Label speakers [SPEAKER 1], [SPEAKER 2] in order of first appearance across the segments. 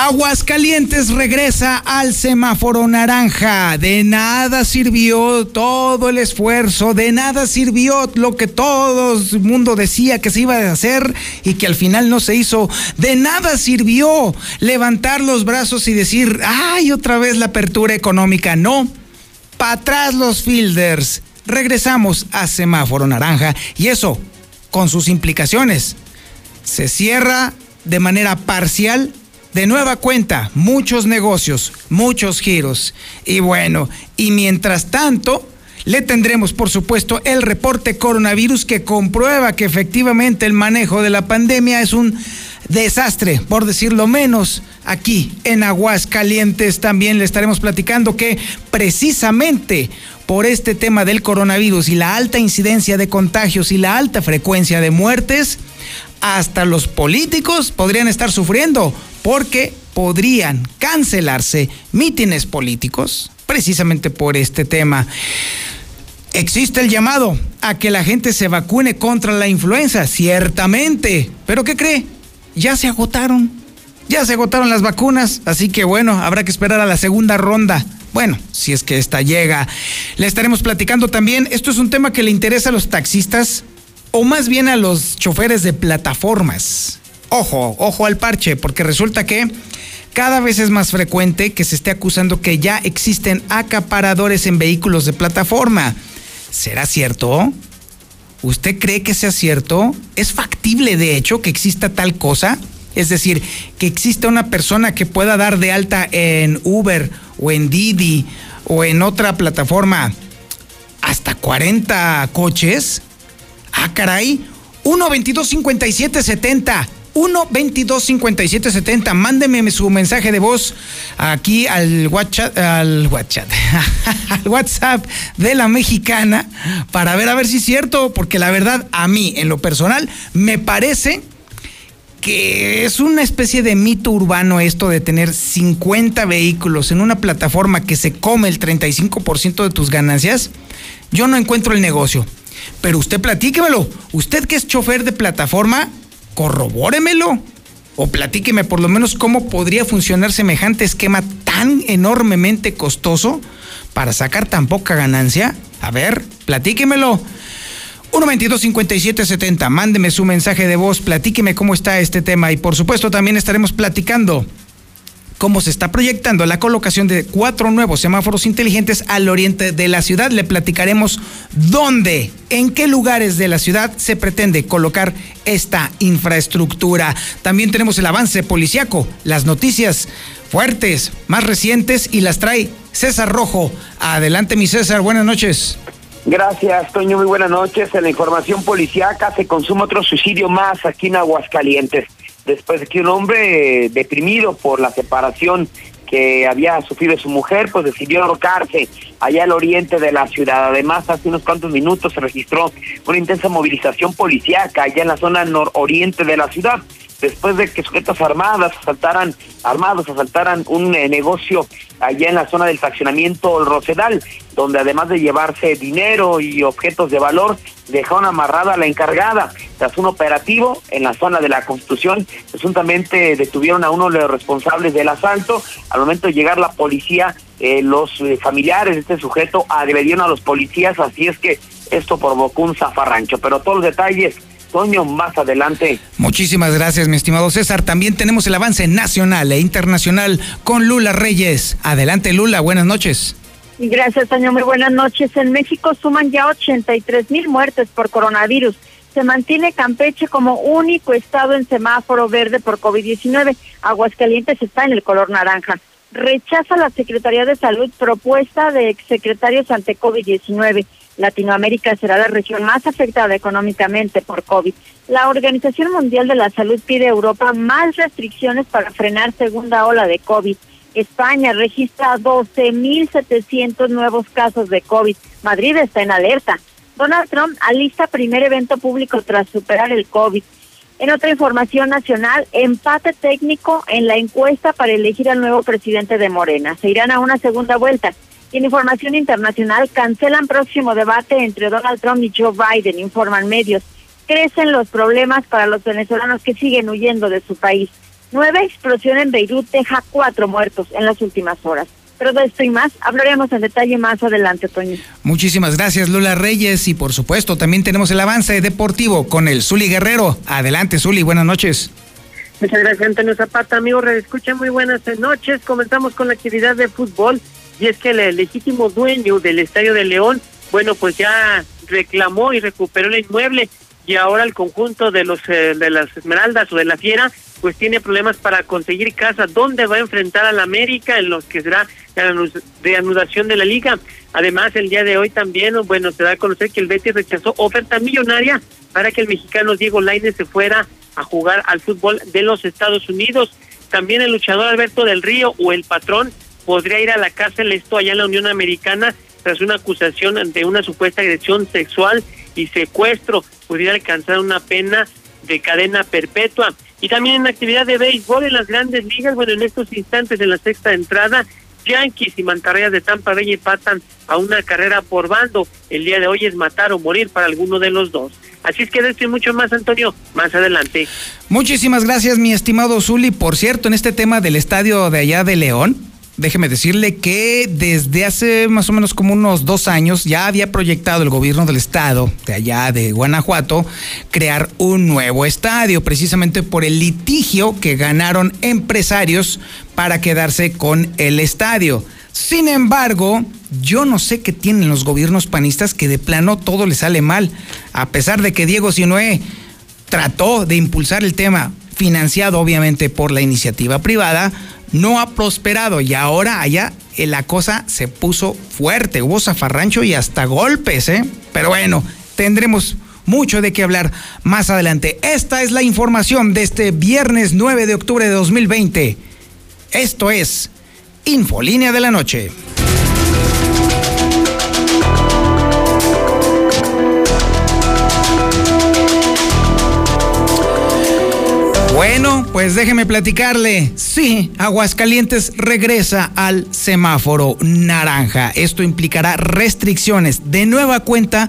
[SPEAKER 1] Aguascalientes regresa al semáforo naranja. De nada sirvió todo el esfuerzo, de nada sirvió lo que todo el mundo decía que se iba a hacer y que al final no se hizo. De nada sirvió levantar los brazos y decir, ay, otra vez la apertura económica. No, para atrás los fielders. Regresamos a semáforo naranja y eso con sus implicaciones. Se cierra de manera parcial de nueva cuenta, muchos negocios, muchos giros. Y bueno, y mientras tanto, le tendremos, por supuesto, el reporte coronavirus que comprueba que efectivamente el manejo de la pandemia es un desastre, por decirlo menos. Aquí en Aguascalientes también le estaremos platicando que precisamente por este tema del coronavirus y la alta incidencia de contagios y la alta frecuencia de muertes, hasta los políticos podrían estar sufriendo porque podrían cancelarse mítines políticos precisamente por este tema. Existe el llamado a que la gente se vacune contra la influenza, ciertamente. Pero ¿qué cree? Ya se agotaron. Ya se agotaron las vacunas, así que bueno, habrá que esperar a la segunda ronda. Bueno, si es que esta llega. Le estaremos platicando también, esto es un tema que le interesa a los taxistas o más bien a los choferes de plataformas. Ojo, ojo al parche, porque resulta que cada vez es más frecuente que se esté acusando que ya existen acaparadores en vehículos de plataforma. ¿Será cierto? ¿Usted cree que sea cierto? ¿Es factible de hecho que exista tal cosa? Es decir, que exista una persona que pueda dar de alta en Uber o en Didi o en otra plataforma hasta 40 coches. Ah, caray. 1 22 57 70 1 22 57 70. Mándeme su mensaje de voz aquí al WhatsApp, al WhatsApp, al WhatsApp de la mexicana para ver a ver si es cierto, porque la verdad a mí en lo personal me parece que es una especie de mito urbano esto de tener 50 vehículos en una plataforma que se come el 35% de tus ganancias. Yo no encuentro el negocio. Pero usted platíquemelo. Usted que es chofer de plataforma, corrobóremelo o platíqueme por lo menos cómo podría funcionar semejante esquema tan enormemente costoso para sacar tan poca ganancia. A ver, platíquemelo. 122-5770, mándeme su mensaje de voz, platíqueme cómo está este tema y por supuesto también estaremos platicando cómo se está proyectando la colocación de cuatro nuevos semáforos inteligentes al oriente de la ciudad. Le platicaremos dónde, en qué lugares de la ciudad se pretende colocar esta infraestructura. También tenemos el avance policiaco, las noticias fuertes, más recientes y las trae César Rojo. Adelante, mi César, buenas noches.
[SPEAKER 2] Gracias, Toño. Muy buenas noches. En la información policiaca se consume otro suicidio más aquí en Aguascalientes después de que un hombre deprimido por la separación que había sufrido su mujer, pues decidió ahorcarse allá al oriente de la ciudad. Además, hace unos cuantos minutos se registró una intensa movilización policíaca allá en la zona nororiente de la ciudad después de que sujetos armados asaltaran, armados asaltaran un eh, negocio allá en la zona del fraccionamiento El Rosedal, donde además de llevarse dinero y objetos de valor, dejaron amarrada a la encargada. Tras un operativo en la zona de la Constitución, presuntamente detuvieron a uno de los responsables del asalto. Al momento de llegar la policía, eh, los eh, familiares de este sujeto agredieron a los policías, así es que esto provocó un zafarrancho. Pero todos los detalles Toño, más adelante.
[SPEAKER 1] Muchísimas gracias, mi estimado César. También tenemos el avance nacional e internacional con Lula Reyes. Adelante, Lula, buenas noches.
[SPEAKER 3] Gracias, Toño. Muy buenas noches. En México suman ya 83 mil muertes por coronavirus. Se mantiene Campeche como único estado en semáforo verde por COVID-19. Aguascalientes está en el color naranja. Rechaza la Secretaría de Salud propuesta de exsecretarios ante COVID-19. Latinoamérica será la región más afectada económicamente por COVID. La Organización Mundial de la Salud pide a Europa más restricciones para frenar segunda ola de COVID. España registra 12.700 nuevos casos de COVID. Madrid está en alerta. Donald Trump alista primer evento público tras superar el COVID. En otra información nacional, empate técnico en la encuesta para elegir al nuevo presidente de Morena. Se irán a una segunda vuelta. Y en información internacional, cancelan próximo debate entre Donald Trump y Joe Biden, informan medios. Crecen los problemas para los venezolanos que siguen huyendo de su país. Nueva explosión en Beirut deja cuatro muertos en las últimas horas. Pero de esto y más hablaremos en detalle más adelante, Toño.
[SPEAKER 1] Muchísimas gracias, Lula Reyes. Y por supuesto, también tenemos el avance deportivo con el Zuli Guerrero. Adelante, Zuli, buenas noches.
[SPEAKER 4] Muchas gracias, Antonio Zapata. Amigo, escucha muy buenas noches. Comenzamos con la actividad de fútbol. Y es que el legítimo dueño del Estadio de León, bueno, pues ya reclamó y recuperó el inmueble y ahora el conjunto de los eh, de las Esmeraldas o de la Fiera pues tiene problemas para conseguir casa. ¿Dónde va a enfrentar al América en los que será la reanudación de la liga? Además, el día de hoy también, bueno, se da a conocer que el Betis rechazó oferta millonaria para que el mexicano Diego Lainez se fuera a jugar al fútbol de los Estados Unidos. También el luchador Alberto del Río o el patrón podría ir a la cárcel esto allá en la Unión Americana tras una acusación de una supuesta agresión sexual y secuestro. Podría alcanzar una pena de cadena perpetua. Y también en actividad de béisbol en las grandes ligas, bueno, en estos instantes en la sexta entrada, Yankees y Mantarrayas de Tampa Bay empatan a una carrera por bando. El día de hoy es matar o morir para alguno de los dos. Así es que de esto y mucho más, Antonio, más adelante.
[SPEAKER 1] Muchísimas gracias, mi estimado Zuli. Por cierto, en este tema del estadio de allá de León, déjeme decirle que desde hace más o menos como unos dos años ya había proyectado el gobierno del estado, de allá de Guanajuato, crear un nuevo estadio, precisamente por el litigio que ganaron empresarios para quedarse con el estadio. Sin embargo, yo no sé qué tienen los gobiernos panistas que de plano todo les sale mal, a pesar de que Diego Sinoé trató de impulsar el tema, financiado obviamente por la iniciativa privada, no ha prosperado y ahora allá eh, la cosa se puso fuerte, hubo zafarrancho y hasta golpes, ¿eh? Pero bueno, tendremos mucho de qué hablar más adelante. Esta es la información de este viernes 9 de octubre de 2020. Esto es Infolínea de la Noche. Bueno, pues déjeme platicarle. Sí, Aguascalientes regresa al semáforo naranja. Esto implicará restricciones de nueva cuenta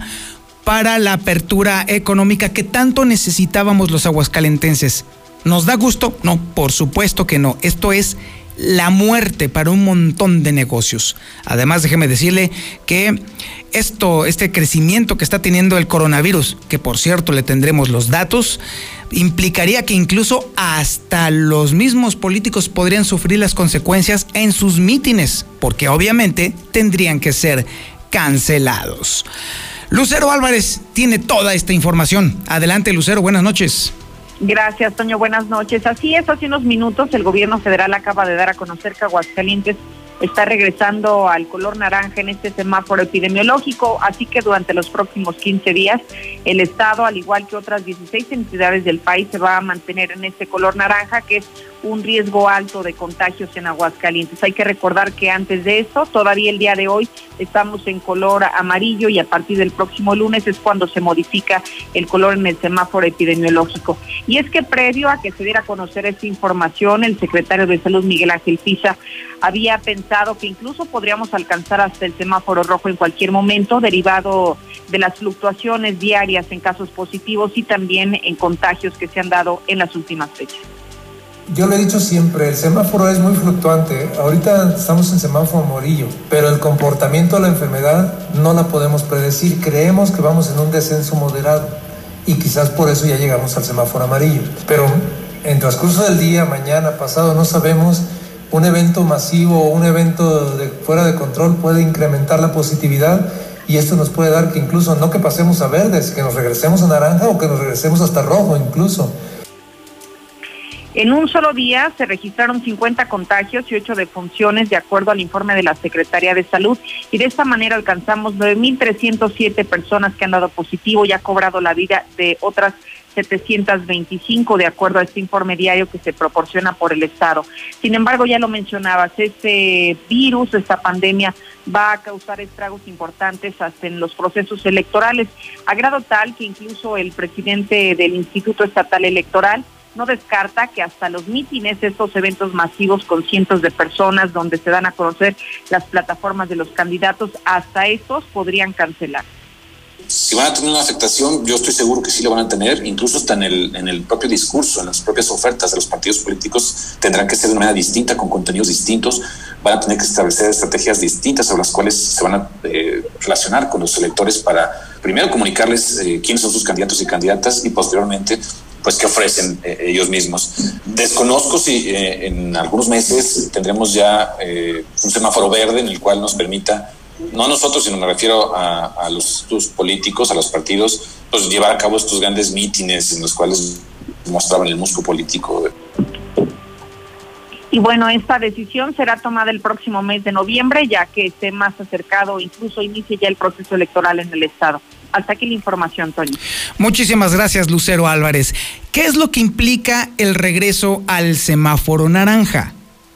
[SPEAKER 1] para la apertura económica que tanto necesitábamos los aguascalentenses. ¿Nos da gusto? No, por supuesto que no. Esto es la muerte para un montón de negocios. Además, déjeme decirle que esto, este crecimiento que está teniendo el coronavirus, que por cierto le tendremos los datos, implicaría que incluso hasta los mismos políticos podrían sufrir las consecuencias en sus mítines, porque obviamente tendrían que ser cancelados. Lucero Álvarez tiene toda esta información. Adelante, Lucero, buenas noches.
[SPEAKER 3] Gracias, Toño. Buenas noches. Así es, hace unos minutos el gobierno federal acaba de dar a conocer que Aguascalientes está regresando al color naranja en este semáforo epidemiológico, así que durante los próximos 15 días el Estado, al igual que otras 16 entidades del país, se va a mantener en este color naranja, que es un riesgo alto de contagios en Aguascalientes. Hay que recordar que antes de eso, todavía el día de hoy, estamos en color amarillo y a partir del próximo lunes es cuando se modifica el color en el semáforo epidemiológico. Y es que previo a que se diera a conocer esta información, el secretario de Salud, Miguel Ángel Pisa, había pensado que incluso podríamos alcanzar hasta el semáforo rojo en cualquier momento, derivado de las fluctuaciones diarias en casos positivos y también en contagios que se han dado en las últimas fechas.
[SPEAKER 5] Yo lo he dicho siempre, el semáforo es muy fluctuante. Ahorita estamos en semáforo amarillo, pero el comportamiento de la enfermedad no la podemos predecir. Creemos que vamos en un descenso moderado y quizás por eso ya llegamos al semáforo amarillo. Pero en transcurso del día, mañana, pasado, no sabemos. Un evento masivo o un evento de, fuera de control puede incrementar la positividad y esto nos puede dar que incluso no que pasemos a verdes, que nos regresemos a naranja o que nos regresemos hasta rojo incluso.
[SPEAKER 3] En un solo día se registraron 50 contagios y 8 defunciones de acuerdo al informe de la Secretaría de Salud y de esta manera alcanzamos 9.307 personas que han dado positivo y ha cobrado la vida de otras 725 de acuerdo a este informe diario que se proporciona por el Estado. Sin embargo, ya lo mencionabas, este virus, esta pandemia va a causar estragos importantes hasta en los procesos electorales, a grado tal que incluso el presidente del Instituto Estatal Electoral no descarta que hasta los mítines, estos eventos masivos con cientos de personas donde se dan a conocer las plataformas de los candidatos, hasta estos podrían cancelar.
[SPEAKER 6] Si van a tener una afectación, yo estoy seguro que sí lo van a tener, incluso hasta en el, en el propio discurso, en las propias ofertas de los partidos políticos, tendrán que ser de una manera distinta, con contenidos distintos, van a tener que establecer estrategias distintas sobre las cuales se van a eh, relacionar con los electores para primero comunicarles eh, quiénes son sus candidatos y candidatas y posteriormente pues qué ofrecen eh, ellos mismos. Desconozco si eh, en algunos meses tendremos ya eh, un semáforo verde en el cual nos permita, no a nosotros, sino me refiero a, los, políticos, a los partidos, pues llevar a cabo estos grandes mítines en los cuales mostraban el músculo político.
[SPEAKER 3] Y bueno, esta decisión será tomada el próximo mes de noviembre, ya que esté más acercado, incluso inicie ya el proceso electoral en el Estado. Hasta aquí la información, Tony.
[SPEAKER 1] Muchísimas gracias, Lucero Álvarez. ¿Qué es lo que implica el regreso al semáforo naranja?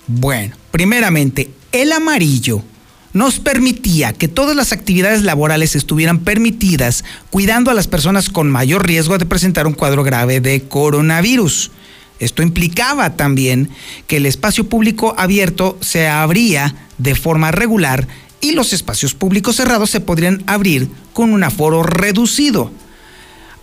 [SPEAKER 1] Bueno, primeramente, el amarillo nos permitía que todas las actividades laborales estuvieran permitidas, cuidando a las personas con mayor riesgo de presentar un cuadro grave de coronavirus. Esto implicaba también que el espacio público abierto se abría de forma regular y los espacios públicos cerrados se podrían abrir con un aforo reducido.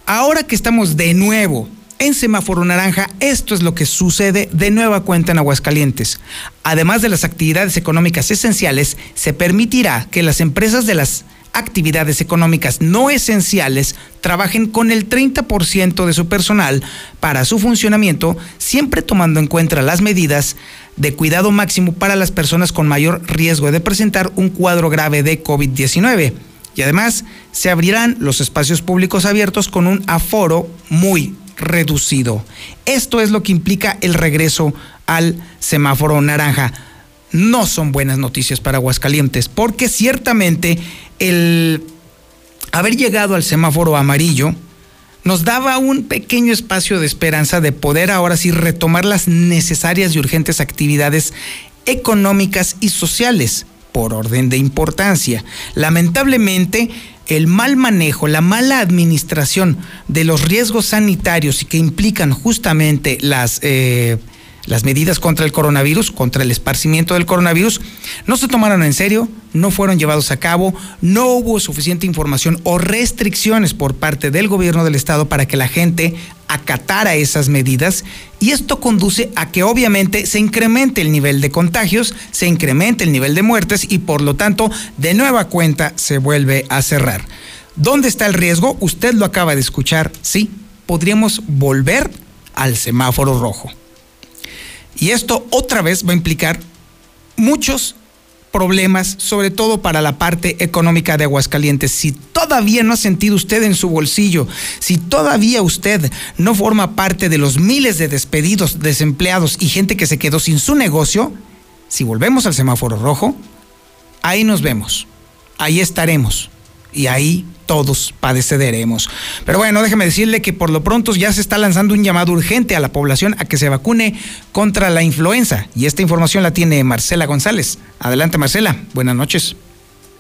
[SPEAKER 1] Ahora que estamos de nuevo en semáforo naranja, esto es lo que sucede de nueva cuenta en Aguascalientes. Además de las actividades económicas esenciales, se permitirá que las empresas de las actividades económicas no esenciales trabajen con el 30% de su personal para su funcionamiento, siempre tomando en cuenta las medidas de cuidado máximo para las personas con mayor riesgo de presentar un cuadro grave de COVID-19. Y además se abrirán los espacios públicos abiertos con un aforo muy reducido. Esto es lo que implica el regreso al semáforo naranja. No son buenas noticias para Aguascalientes, porque ciertamente el haber llegado al semáforo amarillo nos daba un pequeño espacio de esperanza de poder ahora sí retomar las necesarias y urgentes actividades económicas y sociales por orden de importancia. Lamentablemente, el mal manejo, la mala administración de los riesgos sanitarios y que implican justamente las eh, las medidas contra el coronavirus, contra el esparcimiento del coronavirus, no se tomaron en serio, no fueron llevados a cabo, no hubo suficiente información o restricciones por parte del gobierno del estado para que la gente acatara esas medidas y esto conduce a que obviamente se incremente el nivel de contagios, se incremente el nivel de muertes y por lo tanto de nueva cuenta se vuelve a cerrar. ¿Dónde está el riesgo? Usted lo acaba de escuchar, sí, podríamos volver al semáforo rojo. Y esto otra vez va a implicar muchos problemas, sobre todo para la parte económica de Aguascalientes. Si todavía no ha sentido usted en su bolsillo, si todavía usted no forma parte de los miles de despedidos, desempleados y gente que se quedó sin su negocio, si volvemos al semáforo rojo, ahí nos vemos, ahí estaremos y ahí todos padecederemos. Pero bueno, déjeme decirle que por lo pronto ya se está lanzando un llamado urgente a la población a que se vacune contra la influenza. Y esta información la tiene Marcela González. Adelante, Marcela. Buenas noches.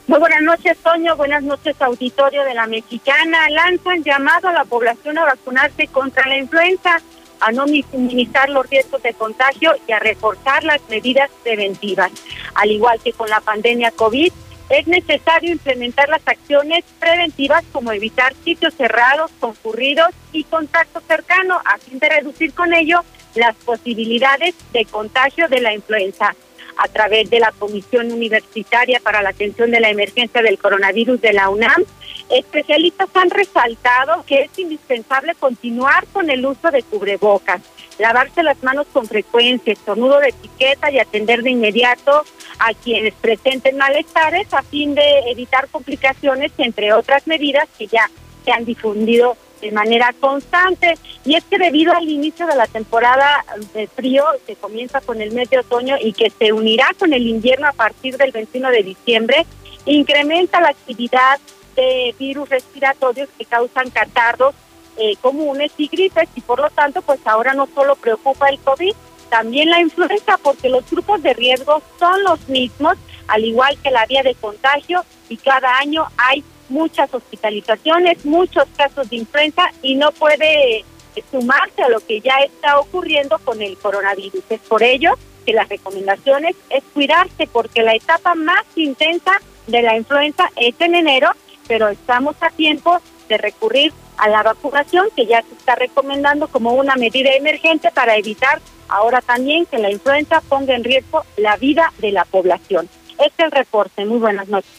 [SPEAKER 3] Muy buenas noches, Toño. Buenas noches, auditorio de la Mexicana. Lanzan llamado a la población a vacunarse contra la influenza, a no minimizar los riesgos de contagio y a reforzar las medidas preventivas. Al igual que con la pandemia COVID, es necesario implementar las acciones preventivas como evitar sitios cerrados, concurridos y contacto cercano a fin de reducir con ello las posibilidades de contagio de la influenza. A través de la Comisión Universitaria para la Atención de la Emergencia del Coronavirus de la UNAM, especialistas han resaltado que es indispensable continuar con el uso de cubrebocas, lavarse las manos con frecuencia, estornudo de etiqueta y atender de inmediato a quienes presenten malestares a fin de evitar complicaciones, entre otras medidas que ya se han difundido de manera constante. Y es que debido al inicio de la temporada de frío, que comienza con el mes de otoño y que se unirá con el invierno a partir del 21 de diciembre, incrementa la actividad de virus respiratorios que causan catarros eh, comunes y gripes y por lo tanto pues ahora no solo preocupa el COVID, también la influenza porque los grupos de riesgo son los mismos, al igual que la vía de contagio y cada año hay muchas hospitalizaciones, muchos casos de influenza y no puede eh, sumarse a lo que ya está ocurriendo con el coronavirus. Es por ello que las recomendaciones es cuidarse porque la etapa más intensa de la influenza es en enero, pero estamos a tiempo de recurrir a la vacunación que ya se está recomendando como una medida emergente para evitar ahora también que la influenza ponga en riesgo la vida de la población. Este es el reporte. Muy buenas noches.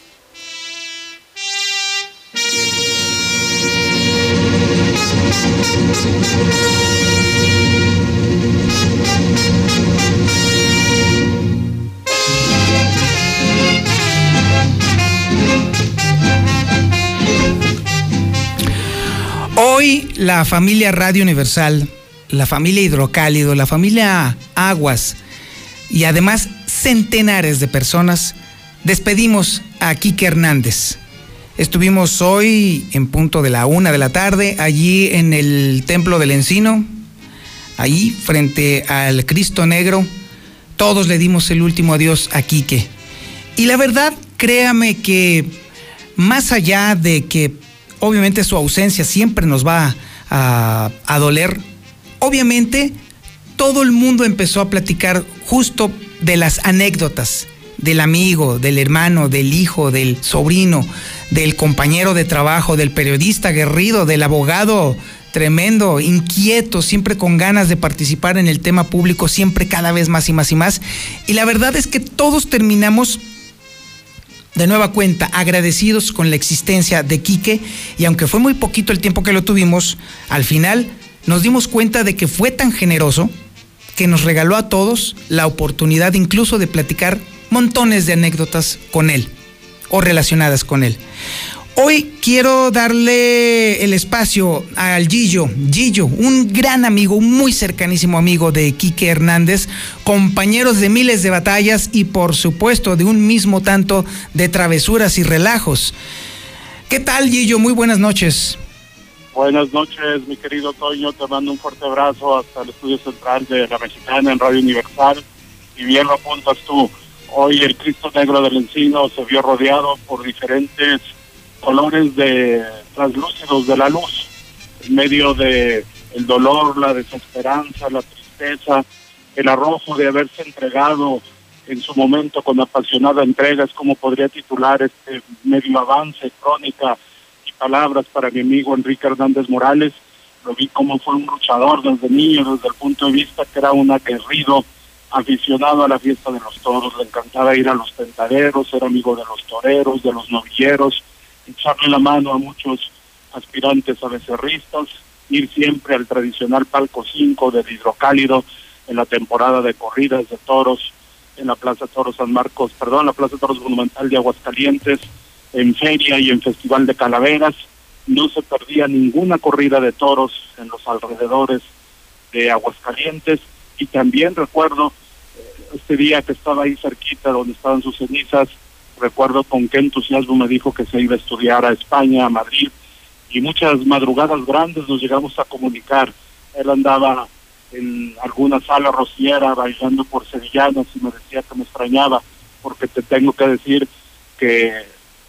[SPEAKER 1] Hoy la familia Radio Universal, la familia Hidrocálido, la familia Aguas y además centenares de personas despedimos a Quique Hernández. Estuvimos hoy en punto de la una de la tarde allí en el Templo del Encino, allí frente al Cristo Negro. Todos le dimos el último adiós a Quique. Y la verdad, créame que más allá de que obviamente su ausencia siempre nos va a, doler. Obviamente todo el mundo empezó a platicar justo de las anécdotas del amigo, del hermano, del hijo, del sobrino, del compañero de trabajo, del periodista aguerrido, del abogado tremendo, inquieto, siempre con ganas de participar en el tema público, siempre cada vez más y más y más. Y la verdad es que todos terminamos de nueva cuenta agradecidos con la existencia de Quique y aunque fue muy poquito el tiempo que lo tuvimos, al final nos dimos cuenta de que fue tan generoso que nos regaló a todos la oportunidad incluso de platicar montones de anécdotas con él o relacionadas con él. Hoy quiero darle el espacio al Gillo, Gillo, un gran amigo, un muy cercanísimo amigo de Quique Hernández, compañeros de miles de batallas y por supuesto de un mismo tanto de travesuras y relajos. ¿Qué tal Gillo? Muy buenas noches.
[SPEAKER 7] Buenas noches, mi querido Toño, te mando un fuerte abrazo hasta el estudio central de La Mexicana en Radio Universal. Y bien lo apuntas tú, hoy el Cristo Negro del Encino se vio rodeado por diferentes colores de translúcidos de la luz, en medio de el dolor, la desesperanza, la tristeza, el arrojo de haberse entregado en su momento con apasionada entrega, es como podría titular este medio avance, crónica y palabras para mi amigo Enrique Hernández Morales. Lo vi como fue un luchador desde niño, desde el punto de vista que era un aguerrido, aficionado a la fiesta de los toros, le encantaba ir a los tentaderos, era amigo de los toreros, de los novilleros, echarle la mano a muchos aspirantes a becerristas, ir siempre al tradicional palco 5 del hidrocálido en la temporada de corridas de toros en la Plaza Toros San Marcos, perdón, la Plaza Toros Monumental de Aguascalientes, en feria y en Festival de Calaveras. No se perdía ninguna corrida de toros en los alrededores de Aguascalientes y también recuerdo eh, este día que estaba ahí cerquita donde estaban sus cenizas, recuerdo con qué entusiasmo me dijo que se iba a estudiar a España, a Madrid, y muchas madrugadas grandes nos llegamos a comunicar. Él andaba en alguna sala rociera bailando por sevillanas y me decía que me extrañaba, porque te tengo que decir que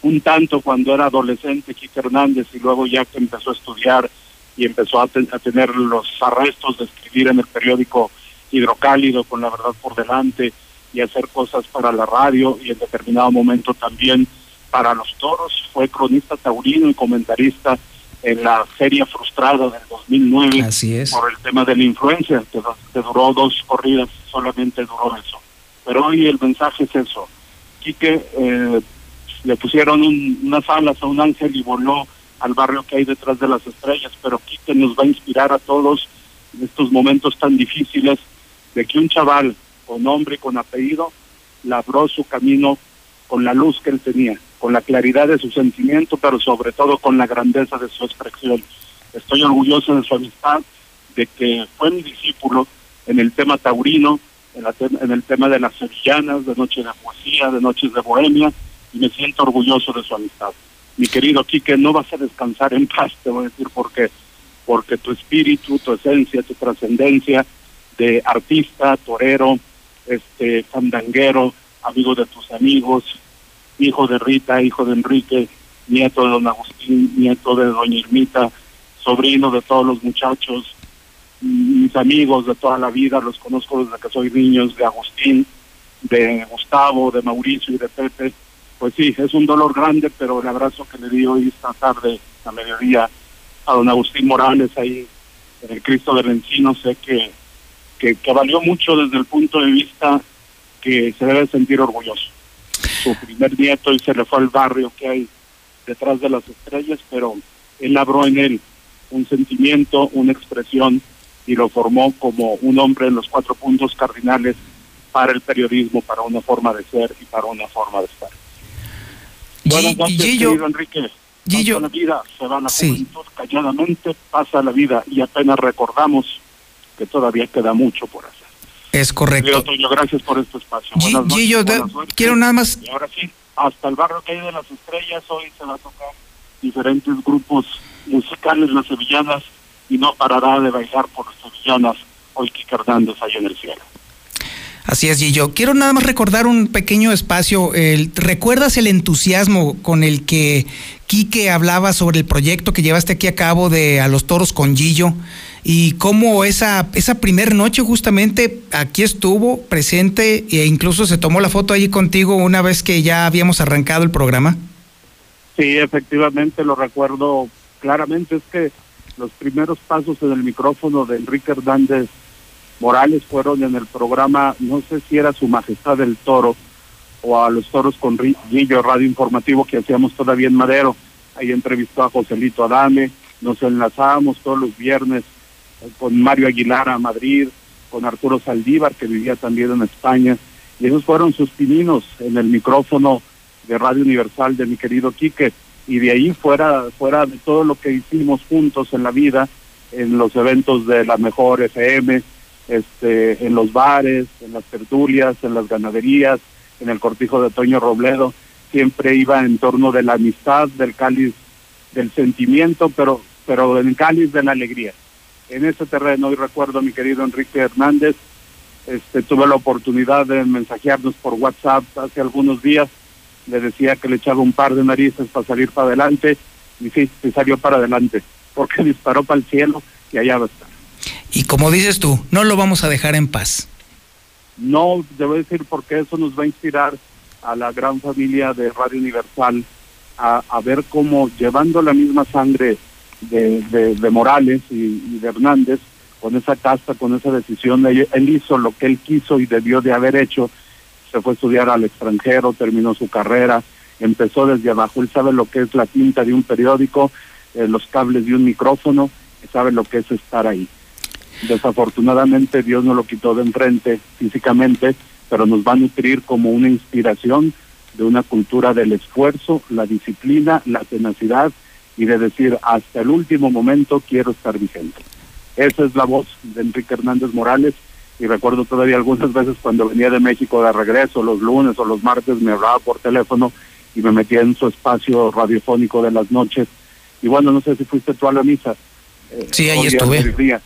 [SPEAKER 7] un tanto cuando era adolescente, Quique Hernández, y luego ya que empezó a estudiar y empezó a, a tener los arrestos de escribir en el periódico Hidrocálido con la verdad por delante, y hacer cosas para la radio y en determinado momento también para los toros. Fue cronista taurino y comentarista en la Feria Frustrada del 2009
[SPEAKER 1] Así es.
[SPEAKER 7] por el tema de la influencia, que, duró dos corridas, solamente duró eso. Pero hoy el mensaje es eso. Quique eh, le pusieron unas alas a un ángel y voló al barrio que hay detrás de las estrellas, pero Quique nos va a inspirar a todos en estos momentos tan difíciles de que un chaval con nombre y con apellido, labró su camino con la luz que él tenía, con la claridad de su sentimiento, pero sobre todo con la grandeza de su expresión. Estoy orgulloso de su amistad, de que fue mi discípulo en el tema taurino, en, el tema de las sevillanas, de noches de poesía, de noches de bohemia, y me siento orgulloso de su amistad. Mi querido Quique, no vas a descansar en paz, te voy a decir por qué. Porque tu espíritu, tu esencia, tu trascendencia de artista, torero, este fandanguero, amigo de tus amigos, hijo de Rita, hijo de Enrique, nieto de don Agustín, nieto de doña Irmita, sobrino de todos los muchachos, mis amigos de toda la vida, los conozco desde que soy niño, de Agustín, de Gustavo, de Mauricio y de Pepe. Pues sí, es un dolor grande, pero el abrazo que le di hoy esta tarde, a mediodía, a don Agustín Morales ahí en el Cristo del Encino, sé que, que, que valió mucho desde el punto de vista que se debe sentir orgulloso. Su primer nieto y se le fue al barrio que hay detrás de las estrellas, pero él labró en él un sentimiento, una expresión y lo formó como un hombre en los cuatro puntos cardinales para el periodismo, para una forma de ser y para una forma de estar. Buenas noches, querido Enrique. Gillo, la vida, se va la juventud calladamente, pasa la vida y apenas recordamos que todavía queda mucho por hacer.
[SPEAKER 1] Es correcto.
[SPEAKER 7] Toño, gracias por este espacio.
[SPEAKER 1] Gillo, quiero nada más...
[SPEAKER 7] Y ahora sí, hasta el barrio que hay de las estrellas, hoy se va a tocar diferentes grupos musicales, las sevillanas, y no parará de bailar por las sevillanas hoy Kike Hernández allá en el cielo.
[SPEAKER 1] Así es, Gillo. Quiero nada más recordar un pequeño espacio. El, ¿Recuerdas el entusiasmo con el que Quique hablaba sobre el proyecto que llevaste aquí a cabo de A los Toros con Gillo? Y cómo esa, esa primer noche justamente aquí estuvo presente e incluso se tomó la foto allí contigo una vez que ya habíamos arrancado el programa.
[SPEAKER 7] Sí, efectivamente lo recuerdo claramente. Es que los primeros pasos en el micrófono de Enrique Hernández Morales fueron en el programa, no sé si era Su Majestad del Toro o a los toros con Guillo Radio Informativo que hacíamos todavía en Madero. Ahí entrevistó a Joselito Adame, nos enlazábamos todos los viernes con Mario Aguilar a Madrid, con Arturo Saldívar, que vivía también en España, y esos fueron sus pininos en el micrófono de Radio Universal de mi querido Quique y de ahí fuera, fuera de todo lo que hicimos juntos en la vida, en los eventos de la mejor FM, este, en los bares, en las tertulias, en las ganaderías, en el cortijo de Toño Robledo, siempre iba en torno de la amistad, del cáliz del sentimiento, pero, pero en cáliz de la alegría. En ese terreno, hoy recuerdo a mi querido Enrique Hernández, este, tuve la oportunidad de mensajearnos por WhatsApp hace algunos días le decía que le echaba un par de narices para salir para adelante y sí, se salió para adelante porque disparó para el cielo y allá va a estar.
[SPEAKER 1] Y como dices tú, no lo vamos a dejar en paz.
[SPEAKER 7] No, debo decir porque eso nos va a inspirar a la gran familia de Radio Universal a, a ver cómo llevando la misma sangre de, Morales y, de Hernández, con esa casta, con esa decisión, él hizo lo que él quiso y debió de haber hecho se fue a estudiar al extranjero, terminó su carrera, empezó desde abajo, él sabe lo que es la tinta de un periódico, eh, los cables de un micrófono, sabe lo que es estar ahí. Desafortunadamente Dios no lo quitó de enfrente físicamente, pero nos va a nutrir como una inspiración de una cultura del esfuerzo, la disciplina, la tenacidad y de decir hasta el último momento quiero estar vigente. Esa es la voz de Enrique Hernández Morales y recuerdo todavía algunas veces cuando venía de México de regreso, los lunes o los martes, me hablaba por teléfono y me metía en su espacio radiofónico de las noches. Y bueno, no sé si fuiste tú a la misa.
[SPEAKER 1] Eh, sí, ahí estuve.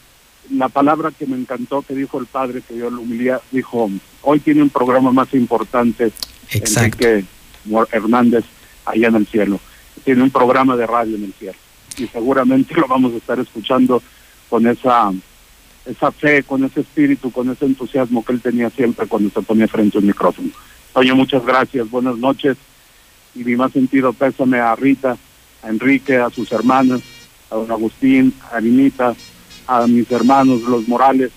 [SPEAKER 7] La palabra que me encantó que dijo el padre, que dio la humildad, dijo, hoy tiene un programa más importante que Hernández allá en el cielo. Tiene un programa de radio en el cielo. Y seguramente lo vamos a estar escuchando con esa esa fe, con ese espíritu, con ese entusiasmo que él tenía siempre cuando se ponía frente a un micrófono. Oye, muchas gracias, buenas noches y mi más sentido pésame a Rita, a Enrique, a sus hermanas, a don Agustín, a Arinita, a mis hermanos, los Morales.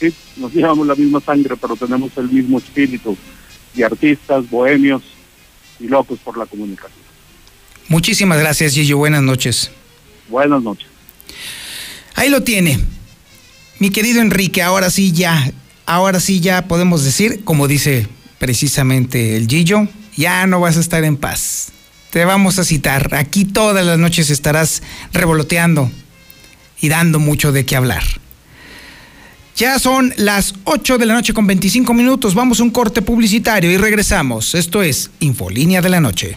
[SPEAKER 7] Sí, nos llevamos la misma sangre, pero tenemos el mismo espíritu y artistas, bohemios y locos por la comunicación.
[SPEAKER 1] Muchísimas gracias, Gillo. Buenas noches.
[SPEAKER 7] Buenas noches.
[SPEAKER 1] Ahí lo tiene. Mi querido Enrique, ahora sí ya, ahora sí ya podemos decir, como dice precisamente el Gillo, ya no vas a estar en paz. Te vamos a citar. Aquí todas las noches estarás revoloteando y dando mucho de qué hablar. Ya son las 8 de la noche con 25 minutos. Vamos a un corte publicitario y regresamos. Esto es Infolínea de la Noche.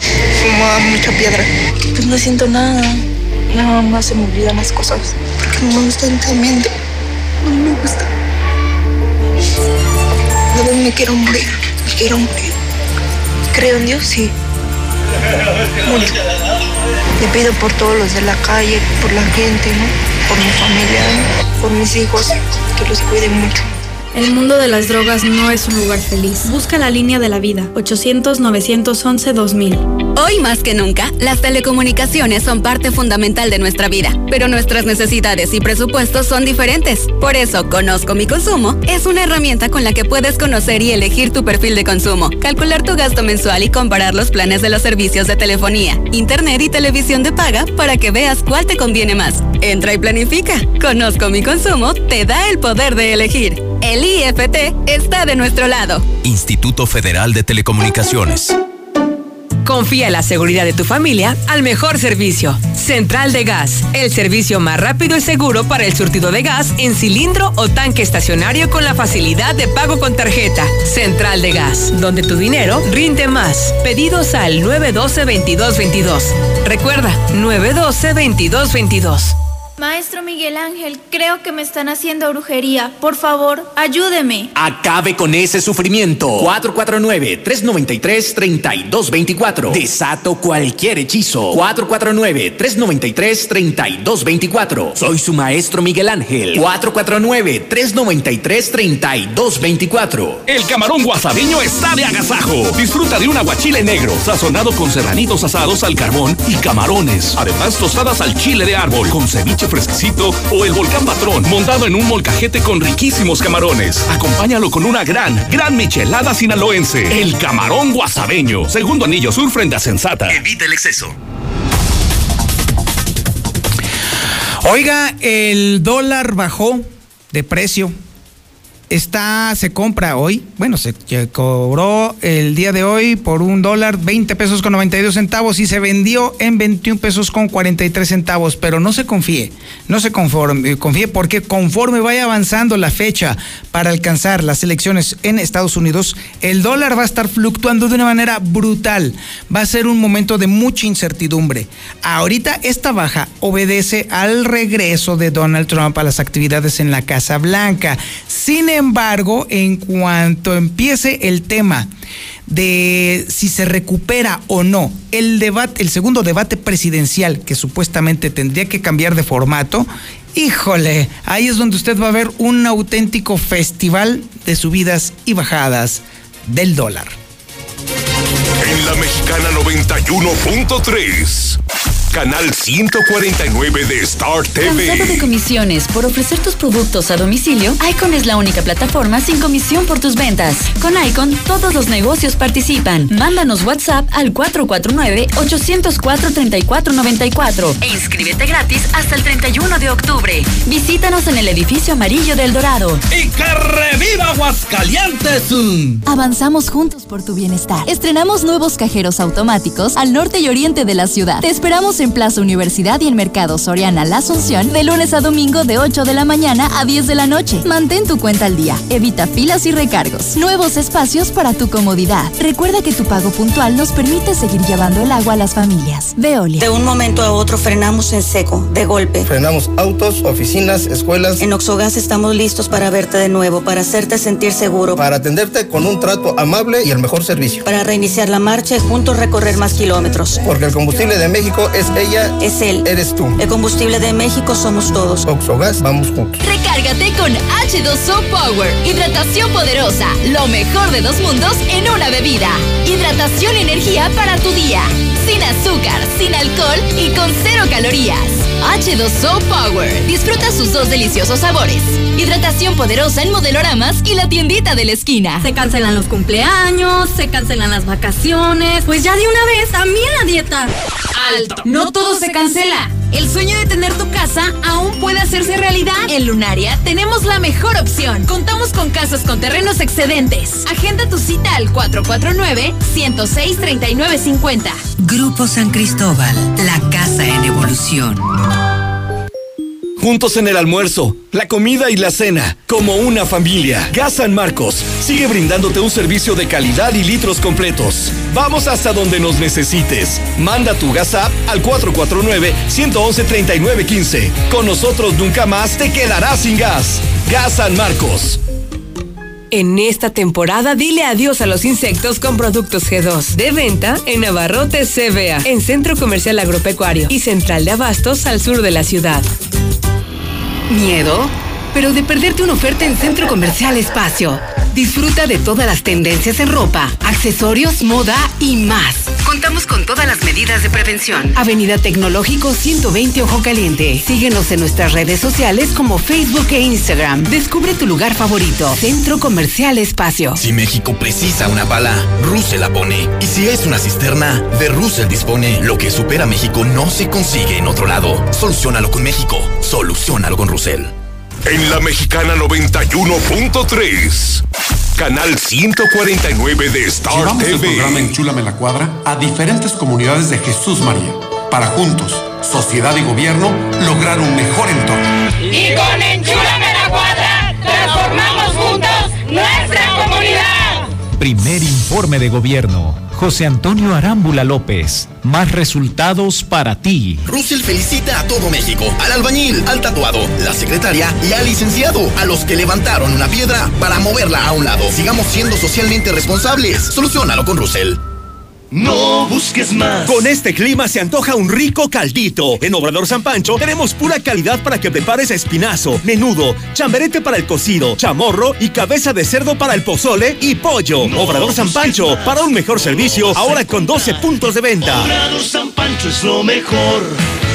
[SPEAKER 8] Fumaba mucha piedra. Pues no siento nada. Nada más se me olvidan las cosas. Porque no me gusta intensamente. No me gusta. A veces me quiero morir. Me quiero morir. Creo en Dios, sí. Mucho. Le pido por todos los de la calle, por la gente, ¿no? Por mi familia, ¿no? por mis hijos, que los cuide mucho.
[SPEAKER 9] El mundo de las drogas no es un lugar feliz. Busca la línea de la vida. 800-911-2000.
[SPEAKER 10] Hoy más que nunca, las telecomunicaciones son parte fundamental de nuestra vida, pero nuestras necesidades y presupuestos son diferentes. Por eso, Conozco mi consumo es una herramienta con la que puedes conocer y elegir tu perfil de consumo, calcular tu gasto mensual y comparar los planes de los servicios de telefonía, internet y televisión de paga para que veas cuál te conviene más. Entra y planifica. Conozco mi consumo te da el poder de elegir. El IFT está de nuestro lado.
[SPEAKER 11] Instituto Federal de Telecomunicaciones.
[SPEAKER 12] Confía en la seguridad de tu familia al mejor servicio. Central de Gas, el servicio más rápido y seguro para el surtido de gas en cilindro o tanque estacionario con la facilidad de pago con tarjeta. Central de Gas, donde tu dinero rinde más. Pedidos al 912-2222. Recuerda, 912-2222.
[SPEAKER 13] Maestro Miguel Ángel, creo que me están haciendo brujería. Por favor, ayúdeme.
[SPEAKER 14] Acabe con ese sufrimiento. 449-393-3224. Desato cualquier hechizo. 449-393-3224. Soy su maestro Miguel Ángel. 449-393-3224.
[SPEAKER 15] El camarón guasabeño está de agasajo. Disfruta de un aguachile negro, sazonado con serranitos asados al carbón y camarones. Además, tostadas al chile de árbol, con ceviche fresquecito o el volcán patrón, montado en un molcajete con riquísimos camarones. Acompáñalo con una gran, gran michelada sinaloense. El camarón guasabeño. Segundo anillo sur frente a Sensata.
[SPEAKER 11] Evita el exceso.
[SPEAKER 1] Oiga, el dólar bajó de precio. Está, se compra hoy, bueno, se cobró el día de hoy por un dólar 20 pesos con 92 centavos y se vendió en 21 pesos con 43 centavos, pero no se confíe, no se conforme, confíe porque conforme vaya avanzando la fecha para alcanzar las elecciones en Estados Unidos, el dólar va a estar fluctuando de una manera brutal, va a ser un momento de mucha incertidumbre. Ahorita esta baja obedece al regreso de Donald Trump a las actividades en la Casa Blanca. Sin embargo, en cuanto empiece el tema de si se recupera o no el debate, el segundo debate presidencial que supuestamente tendría que cambiar de formato, híjole, ahí es donde usted va a ver un auténtico festival de subidas y bajadas del dólar.
[SPEAKER 16] En la Mexicana 91.3, canal 149 de Star
[SPEAKER 10] ¿Cansado de
[SPEAKER 16] TV.
[SPEAKER 10] comisiones por ofrecer tus productos a domicilio? Icon es la única plataforma sin comisión por tus ventas. Con Icon, todos los negocios participan. Mándanos WhatsApp al 449-804-3494 e inscríbete gratis hasta el 31 de octubre. Visítanos en el edificio amarillo del Dorado.
[SPEAKER 15] ¡Y que reviva Aguascalientes!
[SPEAKER 17] Avanzamos juntos por tu bienestar. Estrenamos nuevos cajeros automáticos al norte y oriente de la ciudad. Te esperamos en Plaza Universidad y en Mercado Soriana La Asunción de lunes a domingo de 8 de la mañana a 10 de la noche. Mantén tu cuenta al día, evita filas y recargos. Nuevos espacios para tu comodidad. Recuerda que tu pago puntual nos permite seguir llevando el agua a las familias. Veolia.
[SPEAKER 18] De un momento a otro frenamos en seco, de golpe.
[SPEAKER 19] Frenamos autos, oficinas, escuelas.
[SPEAKER 18] En Oxogas estamos listos para verte de nuevo, para hacerte sentir seguro.
[SPEAKER 19] Para atenderte con un trato amable y el mejor servicio.
[SPEAKER 18] Para reiniciar la marcha y juntos recorrer más kilómetros.
[SPEAKER 19] Porque el combustible de México es ella.
[SPEAKER 18] Es él.
[SPEAKER 19] Eres tú.
[SPEAKER 18] El combustible de México somos todos.
[SPEAKER 19] Oxogas, vamos juntos.
[SPEAKER 17] Recárgate con H2O Power. Hidratación poderosa. Lo mejor de dos mundos en una bebida. Hidratación y energía para tu día. Sin azúcar, sin alcohol y con cero calorías. H2O Power. Disfruta sus dos deliciosos sabores. Hidratación poderosa en modeloramas y la tiendita de la esquina.
[SPEAKER 20] Se cancelan los cumpleaños, se cancelan las vacaciones. Pues ya de una vez, también la dieta.
[SPEAKER 12] Alto. No todo se cancela. El sueño de tener tu casa aún puede hacerse realidad. En Lunaria tenemos la mejor opción. Contamos con casas con terrenos excedentes. Agenda tu cita al 449-106-3950.
[SPEAKER 21] Grupo San Cristóbal, la casa en evolución.
[SPEAKER 22] Juntos en el almuerzo, la comida y la cena, como una familia. Gas San Marcos sigue brindándote un servicio de calidad y litros completos. Vamos hasta donde nos necesites. Manda tu gas app al 449-111-3915. Con nosotros nunca más te quedarás sin gas. Gas San Marcos.
[SPEAKER 12] En esta temporada dile adiós a los insectos con productos G2. De venta en Navarrote CBA, en Centro Comercial Agropecuario y Central de Abastos al sur de la ciudad. ¿Miedo? Pero de perderte una oferta en Centro Comercial Espacio. Disfruta de todas las tendencias en ropa, accesorios, moda y más. Contamos con todas las medidas de prevención. Avenida Tecnológico 120 Ojo Caliente. Síguenos en nuestras redes sociales como Facebook e Instagram. Descubre tu lugar favorito. Centro Comercial Espacio.
[SPEAKER 23] Si México precisa una bala, Russell la pone. Y si es una cisterna, de Russell dispone. Lo que supera México no se consigue en otro lado. Solucionalo con México. Solucionalo con Russell.
[SPEAKER 10] En la mexicana 91.3. Canal 149 de Star
[SPEAKER 24] Llevamos
[SPEAKER 10] TV.
[SPEAKER 24] el programa Enchúlame la Cuadra a diferentes comunidades de Jesús María para juntos, sociedad y gobierno, lograr un mejor entorno.
[SPEAKER 25] Y con Enchúlame la Cuadra, transformamos juntos nuestra comunidad.
[SPEAKER 26] Primer informe de gobierno. José Antonio Arámbula López. Más resultados para ti.
[SPEAKER 23] Russell felicita a todo México, al albañil, al tatuado, la secretaria y al licenciado, a los que levantaron una piedra para moverla a un lado. Sigamos siendo socialmente responsables. Solucionalo con Russell.
[SPEAKER 27] No busques más. Con este clima se antoja un rico caldito. En Obrador San Pancho tenemos pura calidad para que prepares espinazo, menudo, chamberete para el cocido, chamorro y cabeza de cerdo para el pozole y pollo. Obrador San Pancho, para un mejor servicio, ahora con 12 puntos de venta.
[SPEAKER 28] Obrador San Pancho es lo mejor.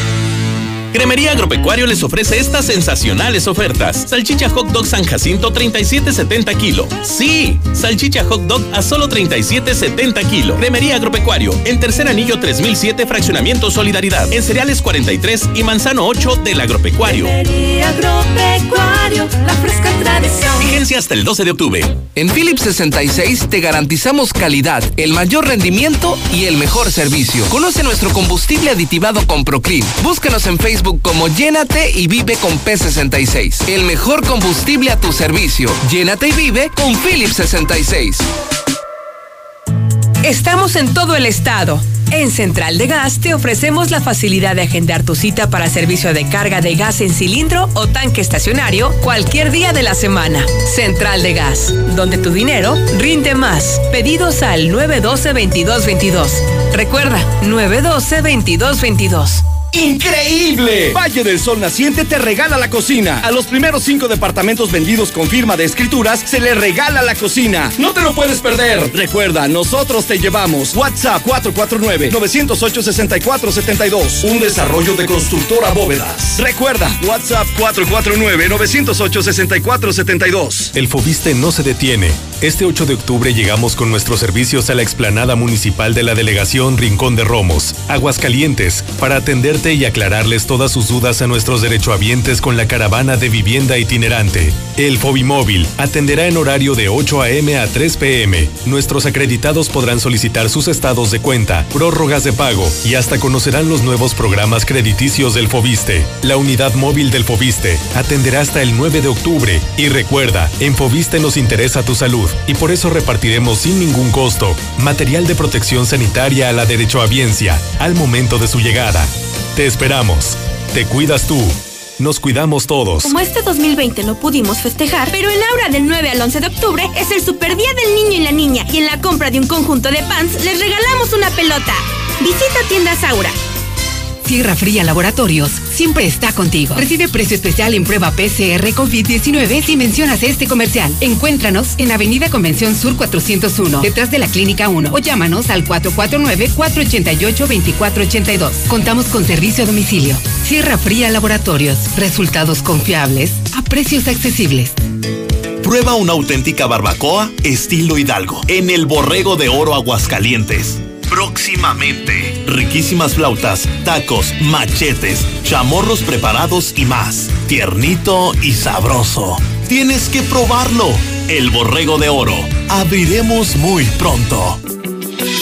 [SPEAKER 29] Cremería Agropecuario les ofrece estas sensacionales ofertas. Salchicha Hot Dog San Jacinto 37.70 kilo. Sí, salchicha Hot Dog a solo 37.70 kilo. Cremería Agropecuario en Tercer Anillo 3007 Fraccionamiento Solidaridad. En Cereales 43 y Manzano 8 del Agropecuario.
[SPEAKER 25] Agropecuario, la fresca tradición.
[SPEAKER 29] Vigencia hasta el 12 de octubre.
[SPEAKER 30] En Philips 66 te garantizamos calidad, el mayor rendimiento y el mejor servicio. Conoce nuestro combustible aditivado con Proclean. Búscanos en Facebook como Llénate y Vive con P66. El mejor combustible a tu servicio. Llénate y vive con Philips 66.
[SPEAKER 12] Estamos en todo el estado. En Central de Gas te ofrecemos la facilidad de agendar tu cita para servicio de carga de gas en cilindro o tanque estacionario cualquier día de la semana. Central de Gas, donde tu dinero rinde más. Pedidos al 912-2222. Recuerda, 912-2222.
[SPEAKER 27] ¡Increíble! Valle del Sol Naciente te regala la cocina. A los primeros cinco departamentos vendidos con firma de escrituras se le regala la cocina. No te lo puedes perder. Recuerda, nosotros te llevamos. WhatsApp 449-908-6472. Un desarrollo de constructora bóvedas. Recuerda, WhatsApp 449-908-6472.
[SPEAKER 31] El Fobiste no se detiene. Este 8 de octubre llegamos con nuestros servicios a la explanada municipal de la delegación Rincón de Romos, Aguascalientes, para atenderte y aclararles todas sus dudas a nuestros derechohabientes con la caravana de vivienda itinerante. El Fobimóvil atenderá en horario de 8 a.m. a 3 p.m. Nuestros acreditados podrán solicitar sus estados de cuenta, prórrogas de pago y hasta conocerán los nuevos programas crediticios del Fobiste. La unidad móvil del Fobiste atenderá hasta el 9 de octubre. Y recuerda, en Fobiste nos interesa tu salud y por eso repartiremos sin ningún costo material de protección sanitaria a la derechohabiencia al momento de su llegada. Te esperamos. Te cuidas tú. Nos cuidamos todos.
[SPEAKER 20] Como este 2020 no pudimos festejar, pero en Aura del 9 al 11 de octubre es el super día del niño y la niña y en la compra de un conjunto de pants les regalamos una pelota. Visita tiendas Aura.
[SPEAKER 32] Sierra Fría Laboratorios siempre está contigo. Recibe precio especial en prueba PCR COVID-19 si mencionas este comercial. Encuéntranos en Avenida Convención Sur 401, detrás de la Clínica 1, o llámanos al 449-488-2482. Contamos con servicio a domicilio. Sierra Fría Laboratorios. Resultados confiables a precios accesibles.
[SPEAKER 19] Prueba una auténtica barbacoa estilo Hidalgo en el Borrego de Oro Aguascalientes. Próximamente. Riquísimas flautas, tacos, machetes, chamorros preparados y más. Tiernito y sabroso. Tienes que probarlo. El Borrego de Oro. Abriremos muy pronto.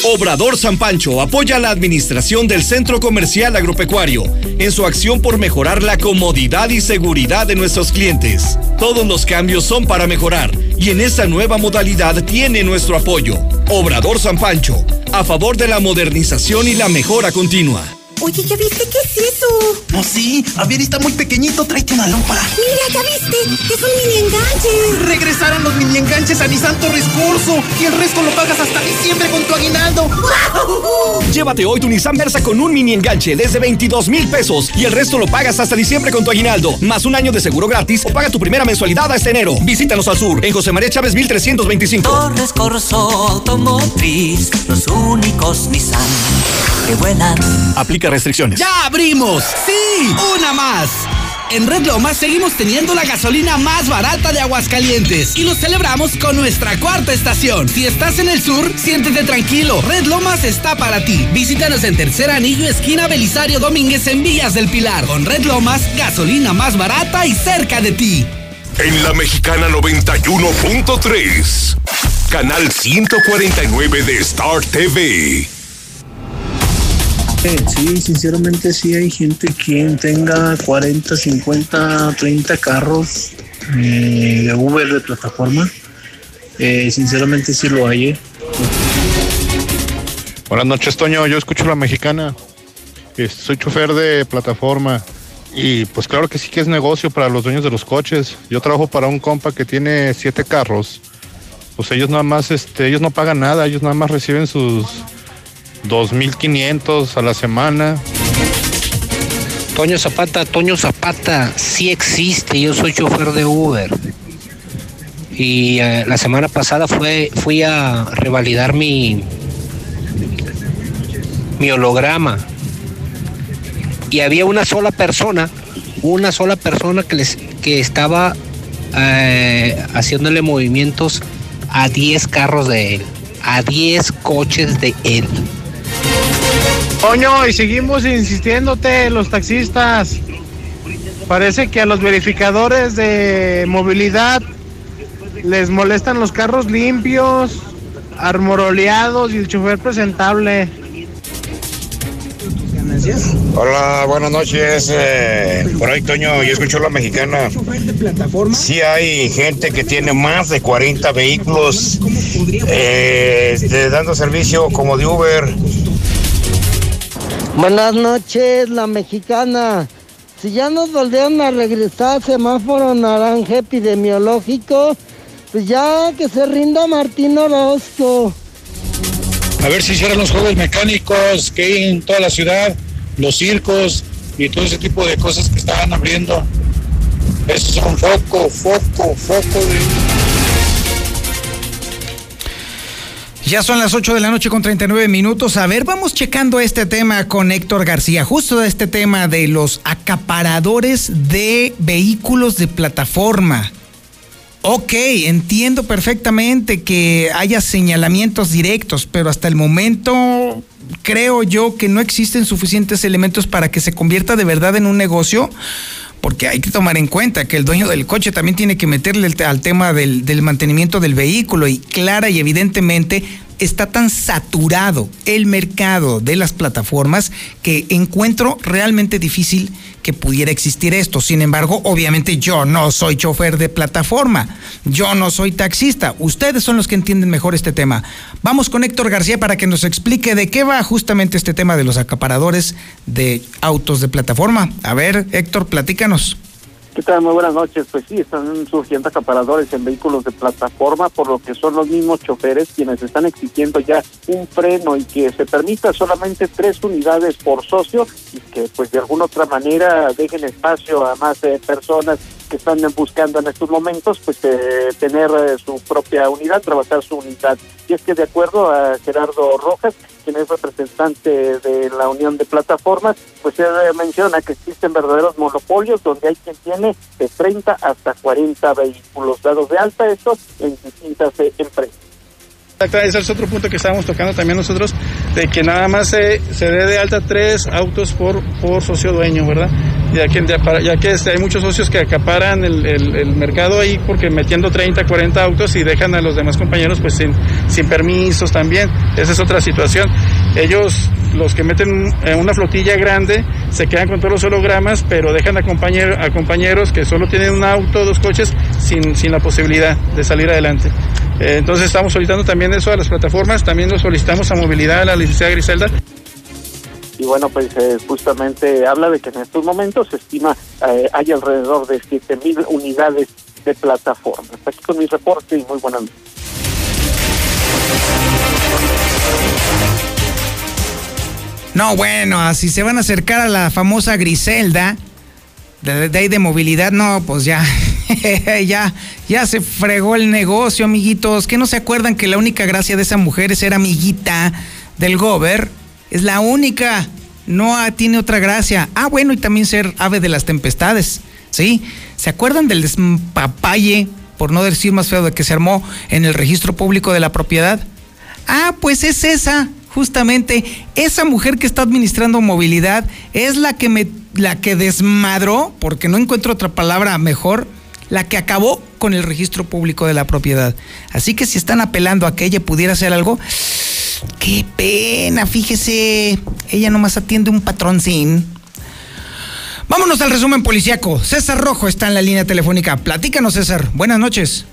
[SPEAKER 27] Obrador San Pancho apoya la administración del Centro Comercial Agropecuario en su acción por mejorar la comodidad y seguridad de nuestros clientes. Todos los cambios son para mejorar y en esta nueva modalidad tiene nuestro apoyo. Obrador San Pancho, a favor de la modernización y la mejora continua.
[SPEAKER 33] Oye, ¿ya viste qué es eso?
[SPEAKER 19] No, sí. A ver, está muy pequeñito. Tráete una lámpara.
[SPEAKER 33] Mira, ¿ya viste? Es un mini enganche.
[SPEAKER 19] Regresaron los mini enganches a Nissan Torres Curso. Y el resto lo pagas hasta diciembre con tu aguinaldo.
[SPEAKER 27] Llévate hoy tu Nissan Versa con un mini enganche desde 22 mil pesos. Y el resto lo pagas hasta diciembre con tu aguinaldo. Más un año de seguro gratis o paga tu primera mensualidad hasta enero. Visítanos al sur, en José María Chávez 1325.
[SPEAKER 34] Torres Corso Automotriz. Los únicos Nissan que vuelan.
[SPEAKER 32] Aplica restricciones.
[SPEAKER 35] ¡Ya abrimos! ¡Sí! ¡Una más! En Red Lomas seguimos teniendo la gasolina más barata de Aguascalientes y lo celebramos con nuestra cuarta estación. Si estás en el sur, siéntete tranquilo. Red Lomas está para ti. Visítanos en Tercer Anillo, esquina Belisario Domínguez en Villas del Pilar. Con Red Lomas, gasolina más barata y cerca de ti.
[SPEAKER 36] En la Mexicana 91.3, canal 149 de Star TV.
[SPEAKER 37] Sí, sinceramente sí hay gente que tenga 40, 50, 30 carros eh, de Uber de plataforma. Eh, sinceramente sí lo hay. ¿eh?
[SPEAKER 38] Buenas noches, Toño. Yo escucho la mexicana. Soy chofer de plataforma. Y pues claro que sí que es negocio para los dueños de los coches. Yo trabajo para un compa que tiene siete carros. Pues ellos nada más, este, ellos no pagan nada, ellos nada más reciben sus 2.500 a la semana.
[SPEAKER 39] Toño Zapata, Toño Zapata, sí existe, yo soy chofer de Uber. Y eh, la semana pasada fui a revalidar mi, mi holograma. Y había una sola persona, una sola persona que, les, que estaba eh, haciéndole movimientos a 10 carros de él, a 10 coches de él.
[SPEAKER 38] Toño, y seguimos insistiéndote, los taxistas. Parece que a los verificadores de movilidad les molestan los carros limpios, armoroleados y el chofer presentable.
[SPEAKER 40] Hola, buenas noches. Eh, por ahí, Toño, yo escucho la mexicana. Sí hay gente que tiene más de 40 vehículos eh, este, dando servicio como de Uber.
[SPEAKER 41] Buenas noches, la mexicana. Si ya nos volvieron a regresar semáforo naranja epidemiológico, pues ya que se rinda Martín Orozco.
[SPEAKER 42] A ver si hicieran los juegos mecánicos que hay en toda la ciudad, los circos y todo ese tipo de cosas que estaban abriendo. Eso es un foco, foco, foco de...
[SPEAKER 1] Ya son las 8 de la noche con 39 minutos. A ver, vamos checando este tema con Héctor García. Justo este tema de los acaparadores de vehículos de plataforma. Ok, entiendo perfectamente que haya señalamientos directos, pero hasta el momento creo yo que no existen suficientes elementos para que se convierta de verdad en un negocio porque hay que tomar en cuenta que el dueño del coche también tiene que meterle al tema del, mantenimiento del vehículo y clara y evidentemente está tan saturado el mercado de las plataformas que encuentro realmente difícil que pudiera existir esto. Sin embargo, obviamente yo no soy chofer de plataforma, yo no soy taxista, ustedes son los que entienden mejor este tema. Vamos con Héctor García para que nos explique de qué va justamente este tema de los acaparadores de autos de plataforma. A ver, Héctor, platícanos.
[SPEAKER 43] ¿Qué tal? Muy buenas noches. Pues sí, están surgiendo acaparadores en vehículos de plataforma, por lo que son los mismos choferes quienes están exigiendo ya un freno y que se permita solamente tres unidades por socio y que pues de alguna otra manera dejen espacio a más eh, personas están buscando en estos momentos pues eh, tener eh, su propia unidad, trabajar su unidad. Y es que de acuerdo a Gerardo Rojas, quien es representante de la Unión de Plataformas, pues él menciona que existen verdaderos monopolios donde hay quien tiene de 30 hasta 40 vehículos dados de alta, estos en distintas eh, empresas.
[SPEAKER 44] Ese es otro punto que estábamos tocando también nosotros, de que nada más se, se dé de alta tres autos por socio dueño, ¿verdad? Ya que, este, hay muchos socios que acaparan el, el, mercado ahí porque metiendo 30, 40 autos y dejan a los demás compañeros pues sin, permisos también. Esa es otra situación. Ellos, los que meten en una flotilla grande, se quedan con todos los hologramas, pero dejan a, compañeros a compañeros que solo tienen un auto, dos coches, sin, sin la posibilidad de salir adelante. Eh, entonces estamos solicitando también eso a las plataformas, también lo solicitamos a movilidad a la licenciada Griselda.
[SPEAKER 43] Y bueno, pues eh, justamente habla de que en estos momentos se estima eh, hay alrededor de 7.000 unidades de plataformas. Aquí con mi reporte y muy buenas noches.
[SPEAKER 1] No, bueno, así se van a acercar a la famosa Griselda de, de, de movilidad, no, pues ya, ya, ya se fregó el negocio, amiguitos. Que no se acuerdan que la única gracia de esa mujer es ser amiguita del gober. Es la única. No tiene otra gracia. Ah, bueno, y también ser ave de las tempestades. ¿Sí? ¿Se acuerdan del despapalle, por no decir más feo, de que se armó en el registro público de la propiedad? Ah, pues es esa, justamente, esa mujer que está administrando movilidad es la que me, la que desmadró, porque no encuentro otra palabra mejor, la que acabó con el registro público de la propiedad. Así que si están apelando a que ella pudiera hacer algo, qué pena, fíjese, ella nomás atiende un patrón sin. Vámonos al resumen policiaco. César Rojo está en la línea telefónica. Platícanos, César. Buenas noches.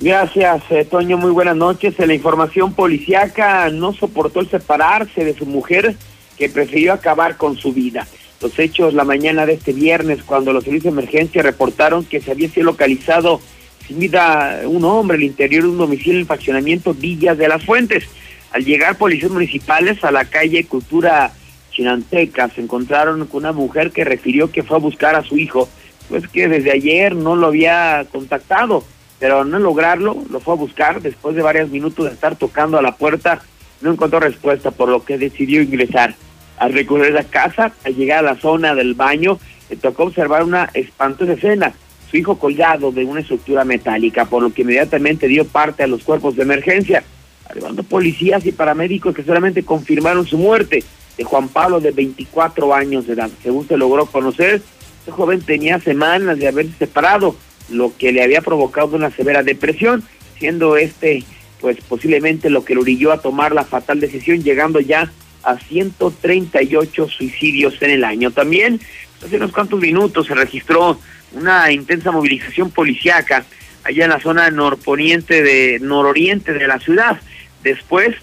[SPEAKER 2] Gracias, eh, Toño. Muy buenas noches. En la información policiaca no soportó el separarse de su mujer que prefirió acabar con su vida. Los hechos la mañana de este viernes, cuando los servicios de emergencia reportaron que se había sido localizado sin vida un hombre al interior de un domicilio en el faccionamiento Villas de las Fuentes. Al llegar policías municipales a la calle Cultura Chinanteca, se encontraron con una mujer que refirió que fue a buscar a su hijo, pues que desde ayer no lo había contactado, pero no lograrlo, lo fue a buscar después de varios minutos de estar tocando a la puerta, no encontró respuesta, por lo que decidió ingresar. Al recorrer la casa, al llegar a la zona del baño, le tocó observar una espantosa escena. Su hijo colgado de una estructura metálica, por lo que inmediatamente dio parte a los cuerpos de emergencia, arribando policías y paramédicos que solamente confirmaron su muerte de Juan Pablo de 24 años de edad. Según se logró conocer, este joven tenía semanas de haberse separado, lo que le había provocado una severa depresión, siendo este pues posiblemente lo que lo orilló a tomar la fatal decisión, llegando ya a 138 suicidios en el año. También, hace unos cuantos minutos, se registró una intensa movilización policiaca allá en la zona norponiente de nororiente de la ciudad, después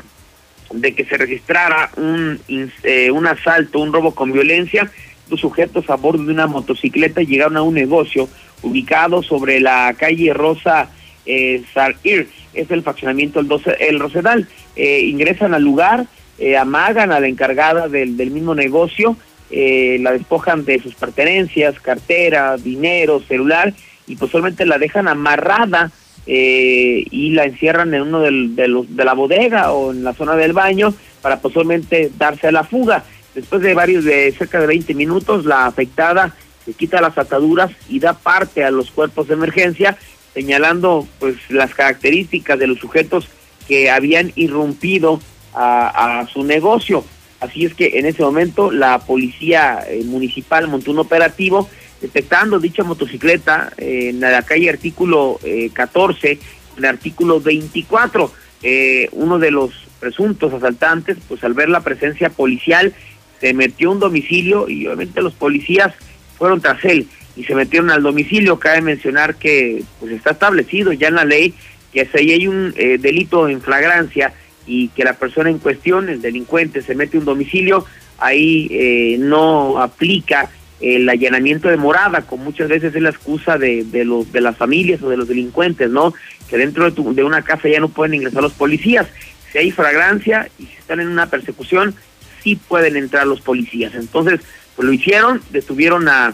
[SPEAKER 2] de que se registrara un, eh, un asalto, un robo con violencia, dos sujetos a bordo de una motocicleta llegaron a un negocio ubicado sobre la calle Rosa eh, Sarir, es el faccionamiento el, 12, el Rosedal, eh, ingresan al lugar, eh, amagan a la encargada del, del mismo negocio, eh, la despojan de sus pertenencias, cartera, dinero, celular, y posiblemente la dejan amarrada eh, y la encierran en uno de, los, de la bodega o en la zona del baño para posiblemente darse a la fuga. Después de varios, de cerca de 20 minutos, la afectada se quita las ataduras y da parte a los cuerpos de emergencia, señalando pues las características de los sujetos que habían irrumpido a, a su negocio. Así es que en ese momento la policía eh, municipal montó un operativo detectando dicha motocicleta eh, en la calle artículo eh, 14, el artículo 24. Eh, uno de los presuntos asaltantes, pues al ver la presencia policial, se metió un domicilio y obviamente los policías fueron tras él y se metieron al domicilio. Cabe mencionar que pues está establecido ya en la ley que si hay un delito en flagrancia y que la persona en cuestión, el delincuente, se mete un domicilio, ahí eh, no aplica el allanamiento de morada, como muchas veces es la excusa de, de, los, de las familias o de los delincuentes, ¿no? Que dentro de, tu, de una casa ya no pueden ingresar los policías. Si hay flagrancia y si están en una persecución, sí pueden entrar los policías. Entonces, pues lo hicieron, detuvieron a,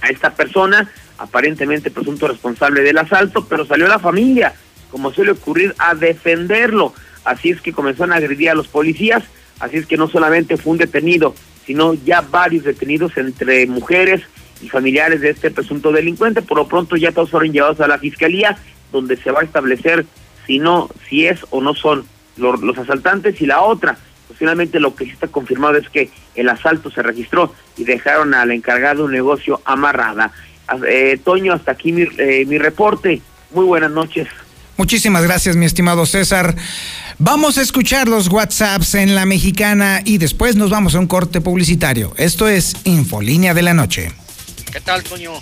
[SPEAKER 2] a esta persona, aparentemente presunto responsable del asalto, pero salió la familia, como suele ocurrir, a defenderlo. Así es que comenzaron a agredir a los policías, así es que no solamente fue un detenido, sino ya varios detenidos entre mujeres y familiares de este presunto delincuente. Por lo pronto ya todos fueron llevados a la fiscalía, donde se va a establecer si no, si es o no son los, los asaltantes y la otra. Pues finalmente lo que sí está confirmado es que el asalto se registró y dejaron al encargado de un negocio amarrada. Eh, Toño, hasta aquí mi, eh, mi reporte. Muy buenas noches.
[SPEAKER 1] Muchísimas gracias, mi estimado César. Vamos a escuchar los WhatsApps en la mexicana y después nos vamos a un corte publicitario. Esto es Infolínea de la Noche.
[SPEAKER 45] ¿Qué tal, Toño?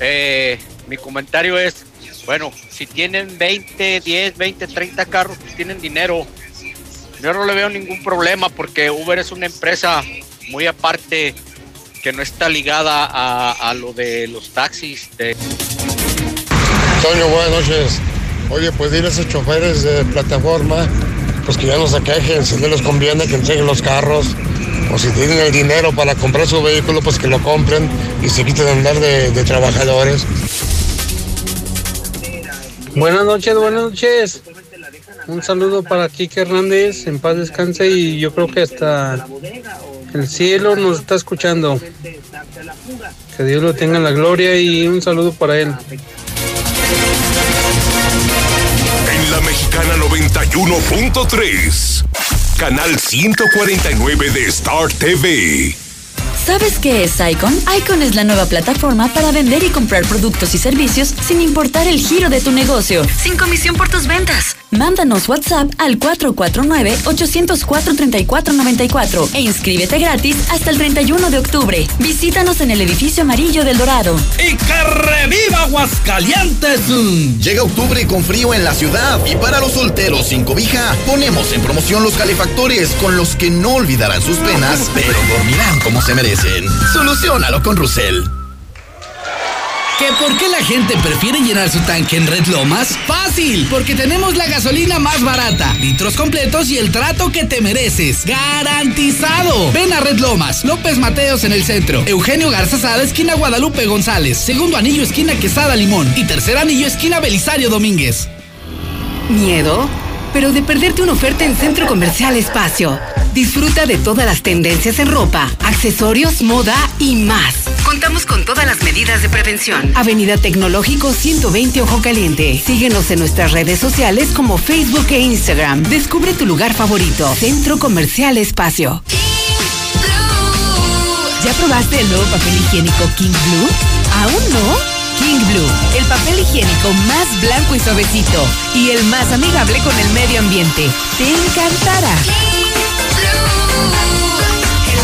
[SPEAKER 45] Eh, mi comentario es, bueno, si tienen 20, 10, 20, 30 carros, pues tienen dinero. Yo no le veo ningún problema porque Uber es una empresa muy aparte que no está ligada a, a lo de los taxis. De...
[SPEAKER 46] Toño, buenas noches. Oye, pues dile a esos choferes de plataforma, pues que ya no se quejen, si no les conviene que entreguen los carros, o si tienen el dinero para comprar su vehículo, pues que lo compren y se quiten de andar de, de trabajadores. Buenas noches, buenas noches. Un saludo para Kike Hernández, en paz descanse y yo creo que hasta el cielo nos está escuchando. Que Dios lo tenga en la gloria y un saludo para él.
[SPEAKER 16] Mexicana 91.3, canal 149 de Star TV.
[SPEAKER 47] ¿Sabes qué es Icon? Icon es la nueva plataforma para vender y comprar productos y servicios sin importar el giro de tu negocio, sin comisión por tus ventas. Mándanos WhatsApp al 449-804-3494 e inscríbete gratis hasta el 31 de octubre. Visítanos en el edificio amarillo del Dorado.
[SPEAKER 35] ¡Y que reviva Aguascalientes!
[SPEAKER 45] Llega octubre con frío en la ciudad y para los solteros sin cobija ponemos en promoción los calefactores con los que no olvidarán sus penas, pero dormirán como se merecen. Solucionalo con Rusel.
[SPEAKER 35] ¿Que por qué la gente prefiere llenar su tanque en Red Lomas? Fácil, porque tenemos la gasolina más barata, litros completos y el trato que te mereces. ¡Garantizado! Ven a Red Lomas, López Mateos en el centro, Eugenio Garza Sada, esquina Guadalupe González, segundo anillo, esquina Quesada Limón y tercer anillo, esquina Belisario Domínguez.
[SPEAKER 32] ¿Miedo? Pero de perderte una oferta en Centro Comercial Espacio. Disfruta de todas las tendencias en ropa, accesorios, moda y más. Contamos con todas las medidas de prevención. Avenida Tecnológico 120 Ojo Caliente. Síguenos en nuestras redes sociales como Facebook e Instagram. Descubre tu lugar favorito. Centro Comercial Espacio. ¿Ya probaste el nuevo papel higiénico King Blue? ¿Aún no? King Blue, el papel higiénico más blanco y suavecito y el más amigable con el medio ambiente. Te encantará.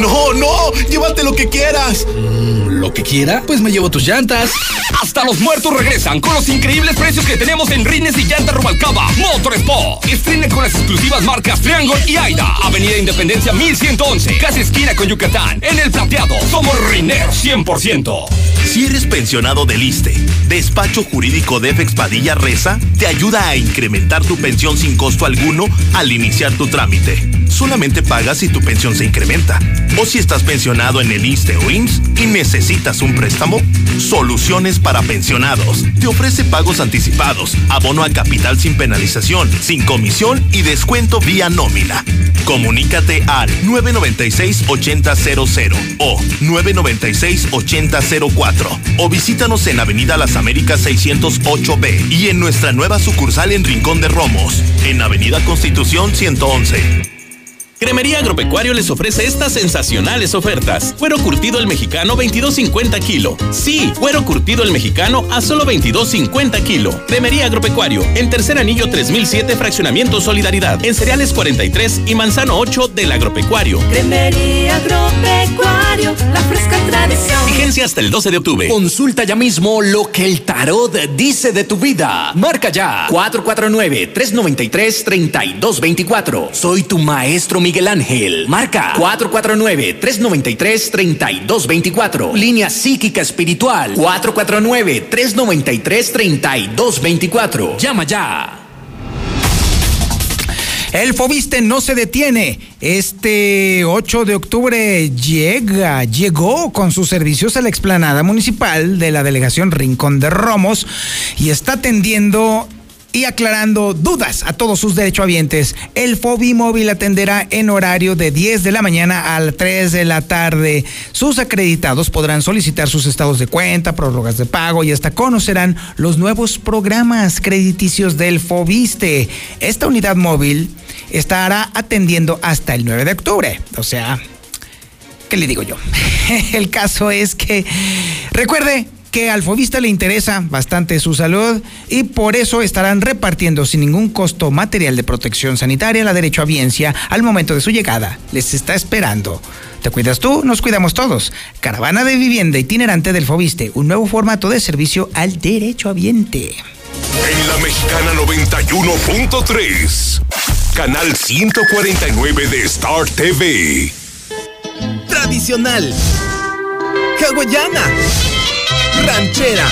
[SPEAKER 48] No, no, llévate lo que quieras. Mm, ¿Lo que quiera? Pues me llevo tus llantas.
[SPEAKER 27] Hasta los muertos regresan con los increíbles precios que tenemos en Rines y Llanta Rubalcaba. Motor Sport. Estrena con las exclusivas marcas Triangle y Aida. Avenida Independencia 1111. Casi esquina con Yucatán. En el plateado. Somos Rineros 100%.
[SPEAKER 31] Si eres pensionado del ISTE, Despacho Jurídico de Padilla Reza te ayuda a incrementar tu pensión sin costo alguno al iniciar tu trámite. Solamente pagas si tu pensión se incrementa. O si estás pensionado en el ISTE o IMSS y necesitas un préstamo, Soluciones para Pensionados. Te ofrece pagos anticipados, abono a capital sin penalización, sin comisión y descuento vía nómina. Comunícate al 996-8000 o 996-8004 o visítanos en Avenida Las Américas 608B y en nuestra nueva sucursal en Rincón de Romos, en Avenida Constitución 111.
[SPEAKER 29] Cremería Agropecuario les ofrece estas sensacionales ofertas. Cuero curtido el mexicano 22.50 kilo. Sí, cuero curtido el mexicano a solo 22.50 kilo. Cremería Agropecuario, en tercer anillo 3007 fraccionamiento Solidaridad, en cereales 43 y manzano 8 del Agropecuario.
[SPEAKER 49] Cremería Agropecuario, la fresca tradición.
[SPEAKER 29] Vigencia hasta el 12 de octubre.
[SPEAKER 50] Consulta ya mismo lo que el tarot dice de tu vida. Marca ya 449-393-3224. Soy tu maestro Miguel Ángel. Marca 449-393-3224. Línea psíquica espiritual 449-393-3224. Llama ya.
[SPEAKER 1] El Fobiste no se detiene. Este 8 de octubre llega, llegó con sus servicios a la explanada municipal de la delegación Rincón de Romos y está atendiendo y aclarando dudas a todos sus derechohabientes. El Móvil atenderá en horario de 10 de la mañana a 3 de la tarde. Sus acreditados podrán solicitar sus estados de cuenta, prórrogas de pago y hasta conocerán los nuevos programas crediticios del Fobiste. Esta unidad móvil estará atendiendo hasta el 9 de octubre. O sea, ¿qué le digo yo? el caso es que, recuerde, que al fobista le interesa bastante su salud y por eso estarán repartiendo sin ningún costo material de protección sanitaria la derecho a biencia al momento de su llegada. Les está esperando. ¿Te cuidas tú? Nos cuidamos todos. Caravana de vivienda itinerante del Fobiste, un nuevo formato de servicio al derecho habiente.
[SPEAKER 16] En la Mexicana 91.3, canal 149 de Star TV.
[SPEAKER 48] Tradicional. Hawaiana ranchera,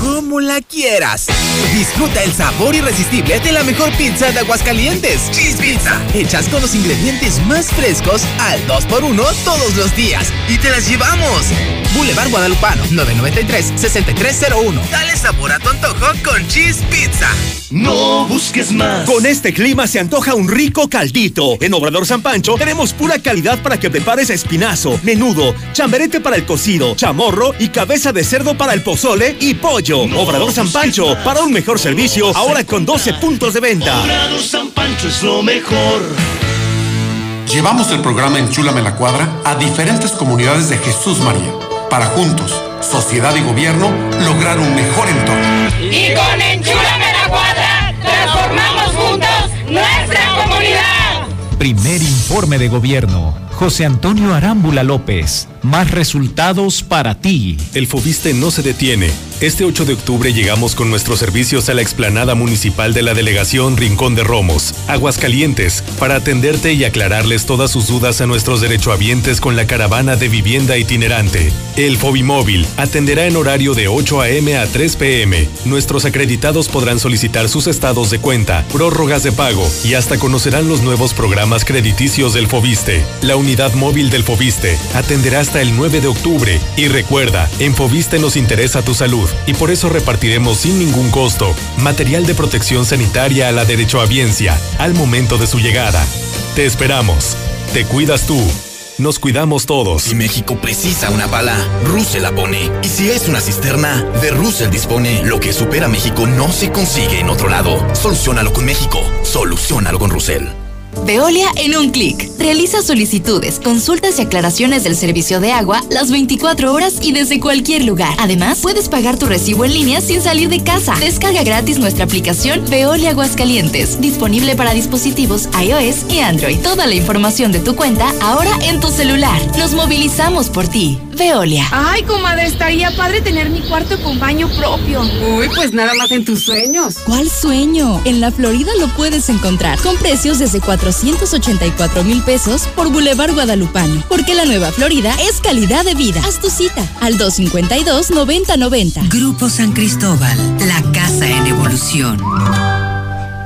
[SPEAKER 48] como la quieras. Disfruta el sabor irresistible de la mejor pizza de Aguascalientes. Cheese Pizza. Hechas con los ingredientes más frescos al 2x1 todos los días. Y te las llevamos. Boulevard Guadalupano, 993-6301. Dale sabor a tu antojo con Cheese Pizza.
[SPEAKER 31] No busques más.
[SPEAKER 27] Con este clima se antoja un rico caldito. En Obrador San Pancho tenemos pura calidad para que prepares espinazo, menudo, chamberete para el cocido, chamorro y cabeza de cerdo para el pozole y pollo. Obrador San Pancho, para un mejor servicio, ahora con 12 puntos de venta.
[SPEAKER 16] Obrador San Pancho es lo mejor.
[SPEAKER 51] Llevamos el programa Enchúlame la Cuadra a diferentes comunidades de Jesús María, para juntos, sociedad y gobierno, lograr un mejor entorno.
[SPEAKER 49] Y con Enchúlame la Cuadra, transformamos juntos nuestra comunidad.
[SPEAKER 52] Primer informe de gobierno. José Antonio Arámbula López. Más resultados para ti.
[SPEAKER 31] El Fobiste no se detiene. Este 8 de octubre llegamos con nuestros servicios a la explanada municipal de la delegación Rincón de Romos, Aguascalientes, para atenderte y aclararles todas sus dudas a nuestros derechohabientes con la caravana de vivienda itinerante. El Fobimóvil atenderá en horario de 8 a.m. a 3 p.m. Nuestros acreditados podrán solicitar sus estados de cuenta, prórrogas de pago y hasta conocerán los nuevos programas crediticios del Fobiste. La unidad móvil del Fobiste atenderá hasta el 9 de octubre. Y recuerda, en Fobiste nos interesa tu salud y por eso repartiremos sin ningún costo material de protección sanitaria a la derechohabiencia al momento de su llegada. Te esperamos. Te cuidas tú. Nos cuidamos todos.
[SPEAKER 23] Si México precisa una bala, Russell la pone. Y si es una cisterna, de Russell dispone. Lo que supera México no se consigue en otro lado. Solucionalo con México. Solucionalo con Russell.
[SPEAKER 17] Veolia en un clic. Realiza solicitudes, consultas y aclaraciones del servicio de agua las 24 horas y desde cualquier lugar. Además, puedes pagar tu recibo en línea sin salir de casa. Descarga gratis nuestra aplicación Veolia Aguascalientes, disponible para dispositivos iOS y Android. Toda la información de tu cuenta ahora en tu celular. Nos movilizamos por ti. Veolia.
[SPEAKER 20] Ay, comadre, estaría padre tener mi cuarto con baño propio.
[SPEAKER 53] Uy, pues nada más en tus sueños.
[SPEAKER 17] ¿Cuál sueño? En la Florida lo puedes encontrar con precios desde 484 mil pesos por Boulevard Guadalupano. Porque la nueva Florida es calidad de vida. Haz tu cita al 252-9090.
[SPEAKER 54] Grupo San Cristóbal, la casa en evolución.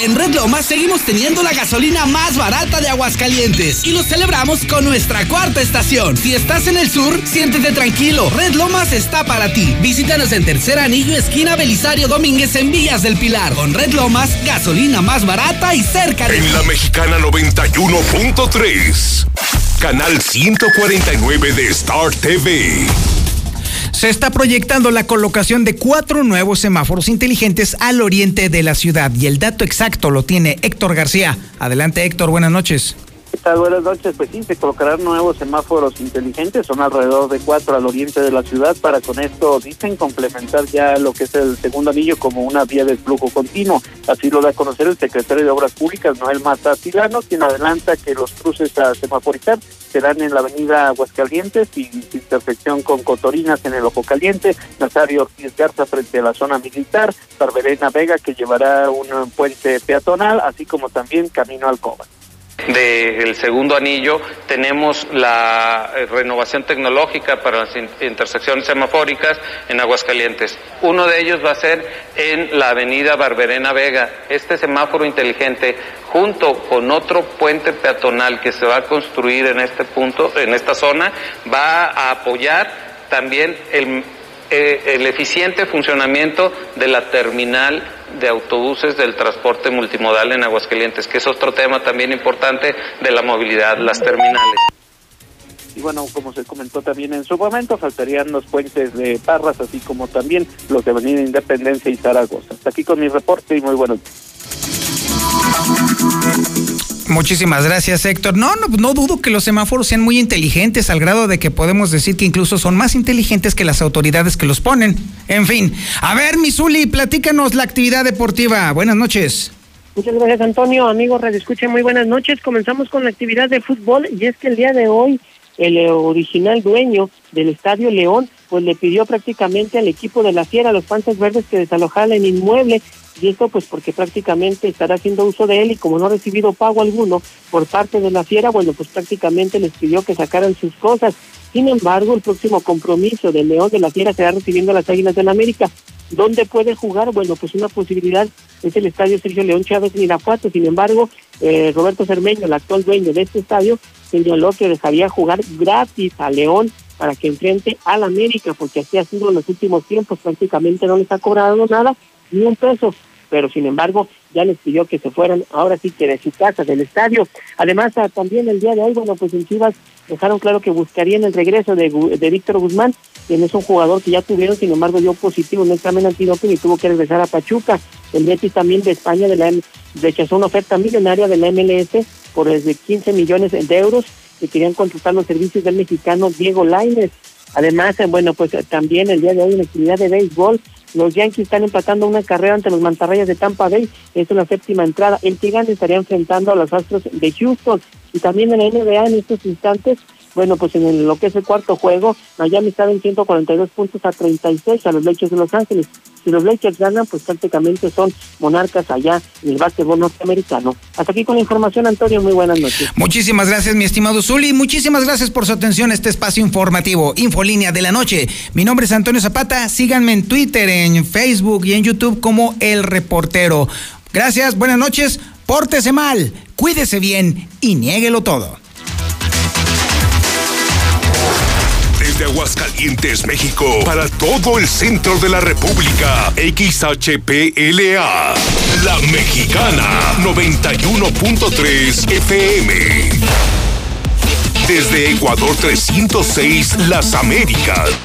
[SPEAKER 35] En Red Lomas seguimos teniendo la gasolina más barata de Aguascalientes y lo celebramos con nuestra cuarta estación. Si estás en el sur, siéntete tranquilo. Red Lomas está para ti. Visítanos en Tercer Anillo, esquina Belisario Domínguez en Villas del Pilar. Con Red Lomas, gasolina más barata y cerca de
[SPEAKER 31] En la mexicana 91.3, canal 149 de Star TV.
[SPEAKER 1] Se está proyectando la colocación de cuatro nuevos semáforos inteligentes al oriente de la ciudad y el dato exacto lo tiene Héctor García. Adelante Héctor, buenas noches.
[SPEAKER 43] ¿Qué tal? Buenas noches. Pues sí, se colocarán nuevos semáforos inteligentes, son alrededor de cuatro al oriente de la ciudad para con esto, dicen, complementar ya lo que es el segundo anillo como una vía de flujo continuo. Así lo da a conocer el secretario de Obras Públicas, Noel Mata Tilano, quien adelanta que los cruces a semaforizar serán en la avenida Aguascalientes y intersección con Cotorinas en el Ojo Caliente, Nazario Ortiz Garza frente a la zona militar, Barberena Vega que llevará un puente peatonal, así como también camino al Coba
[SPEAKER 55] del segundo anillo tenemos la eh, renovación tecnológica para las in- intersecciones semafóricas en Aguascalientes. Uno de ellos va a ser en la avenida Barberena Vega. Este semáforo inteligente, junto con otro puente peatonal que se va a construir en este punto, en esta zona, va a apoyar también el eh, el eficiente funcionamiento de la terminal de autobuses del transporte multimodal en Aguascalientes, que es otro tema también importante de la movilidad, las terminales.
[SPEAKER 43] Y bueno, como se comentó también en su momento, faltarían los puentes de Parras, así como también los de Avenida Independencia y Zaragoza. Hasta aquí con mi reporte y muy buenos días.
[SPEAKER 1] Muchísimas gracias, Héctor. No, no, no dudo que los semáforos sean muy inteligentes, al grado de que podemos decir que incluso son más inteligentes que las autoridades que los ponen. En fin, a ver, Misuli, platícanos la actividad deportiva. Buenas noches.
[SPEAKER 56] Muchas gracias, Antonio. Amigos, Radio Escucha, muy buenas noches. Comenzamos con la actividad de fútbol y es que el día de hoy el eh, original dueño del Estadio León pues le pidió prácticamente al equipo de la Fiera, los Panzas Verdes, que desalojara el inmueble y esto pues porque prácticamente estará haciendo uso de él y como no ha recibido pago alguno por parte de la Fiera, bueno, pues prácticamente les pidió que sacaran sus cosas. Sin embargo, el próximo compromiso del León de la Fiera será recibiendo a las Águilas del la América. ¿Dónde puede jugar? Bueno, pues una posibilidad es el estadio Sergio León Chávez en. Sin embargo, eh, Roberto Cermeño, el actual dueño de este estadio, señaló que dejaría jugar gratis a León para que enfrente al América, porque así ha sido en los últimos tiempos, prácticamente no les ha cobrado nada, ni un peso, pero sin embargo ya les pidió que se fueran ahora sí que de su casa, del estadio. Además, ah, también el día de hoy, bueno, pues en Chivas dejaron claro que buscarían el regreso de, Víctor Guzmán, quien es un jugador que ya tuvieron, sin embargo, dio positivo en el examen antidoping y tuvo que regresar a Pachuca. El Betis también de España de la rechazó una oferta millonaria de la MLS por desde 15 millones de euros que querían contratar los servicios del mexicano Diego Lainez. Además, eh, bueno, pues eh, también el día de hoy en actividad de béisbol, los Yankees están empatando una carrera ante los Mantarrayas de Tampa Bay. Es la séptima entrada. El Gigante estaría enfrentando a los Astros de Houston. Y también en la NBA en estos instantes, bueno, pues en el- lo que es el cuarto juego, Miami está en 142 puntos a 36 a los Lakers de Los Ángeles. Si los Lakers ganan, pues prácticamente son monarcas allá en el básquetbol norteamericano. Hasta aquí con la información, Antonio. Muy buenas noches.
[SPEAKER 1] Muchísimas gracias, mi estimado Zuli. Muchísimas gracias por su atención a este espacio informativo, Infolínea de la Noche. Mi nombre es Antonio Zapata. Síganme en Twitter, en Facebook y en YouTube como El Reportero. Gracias, buenas noches. Pórtese mal, cuídese bien y niéguelo todo.
[SPEAKER 16] Desde Aguascalientes, México, para todo el centro de la República. XHPLA. La Mexicana 91.3 FM. Desde Ecuador 306, Las Américas.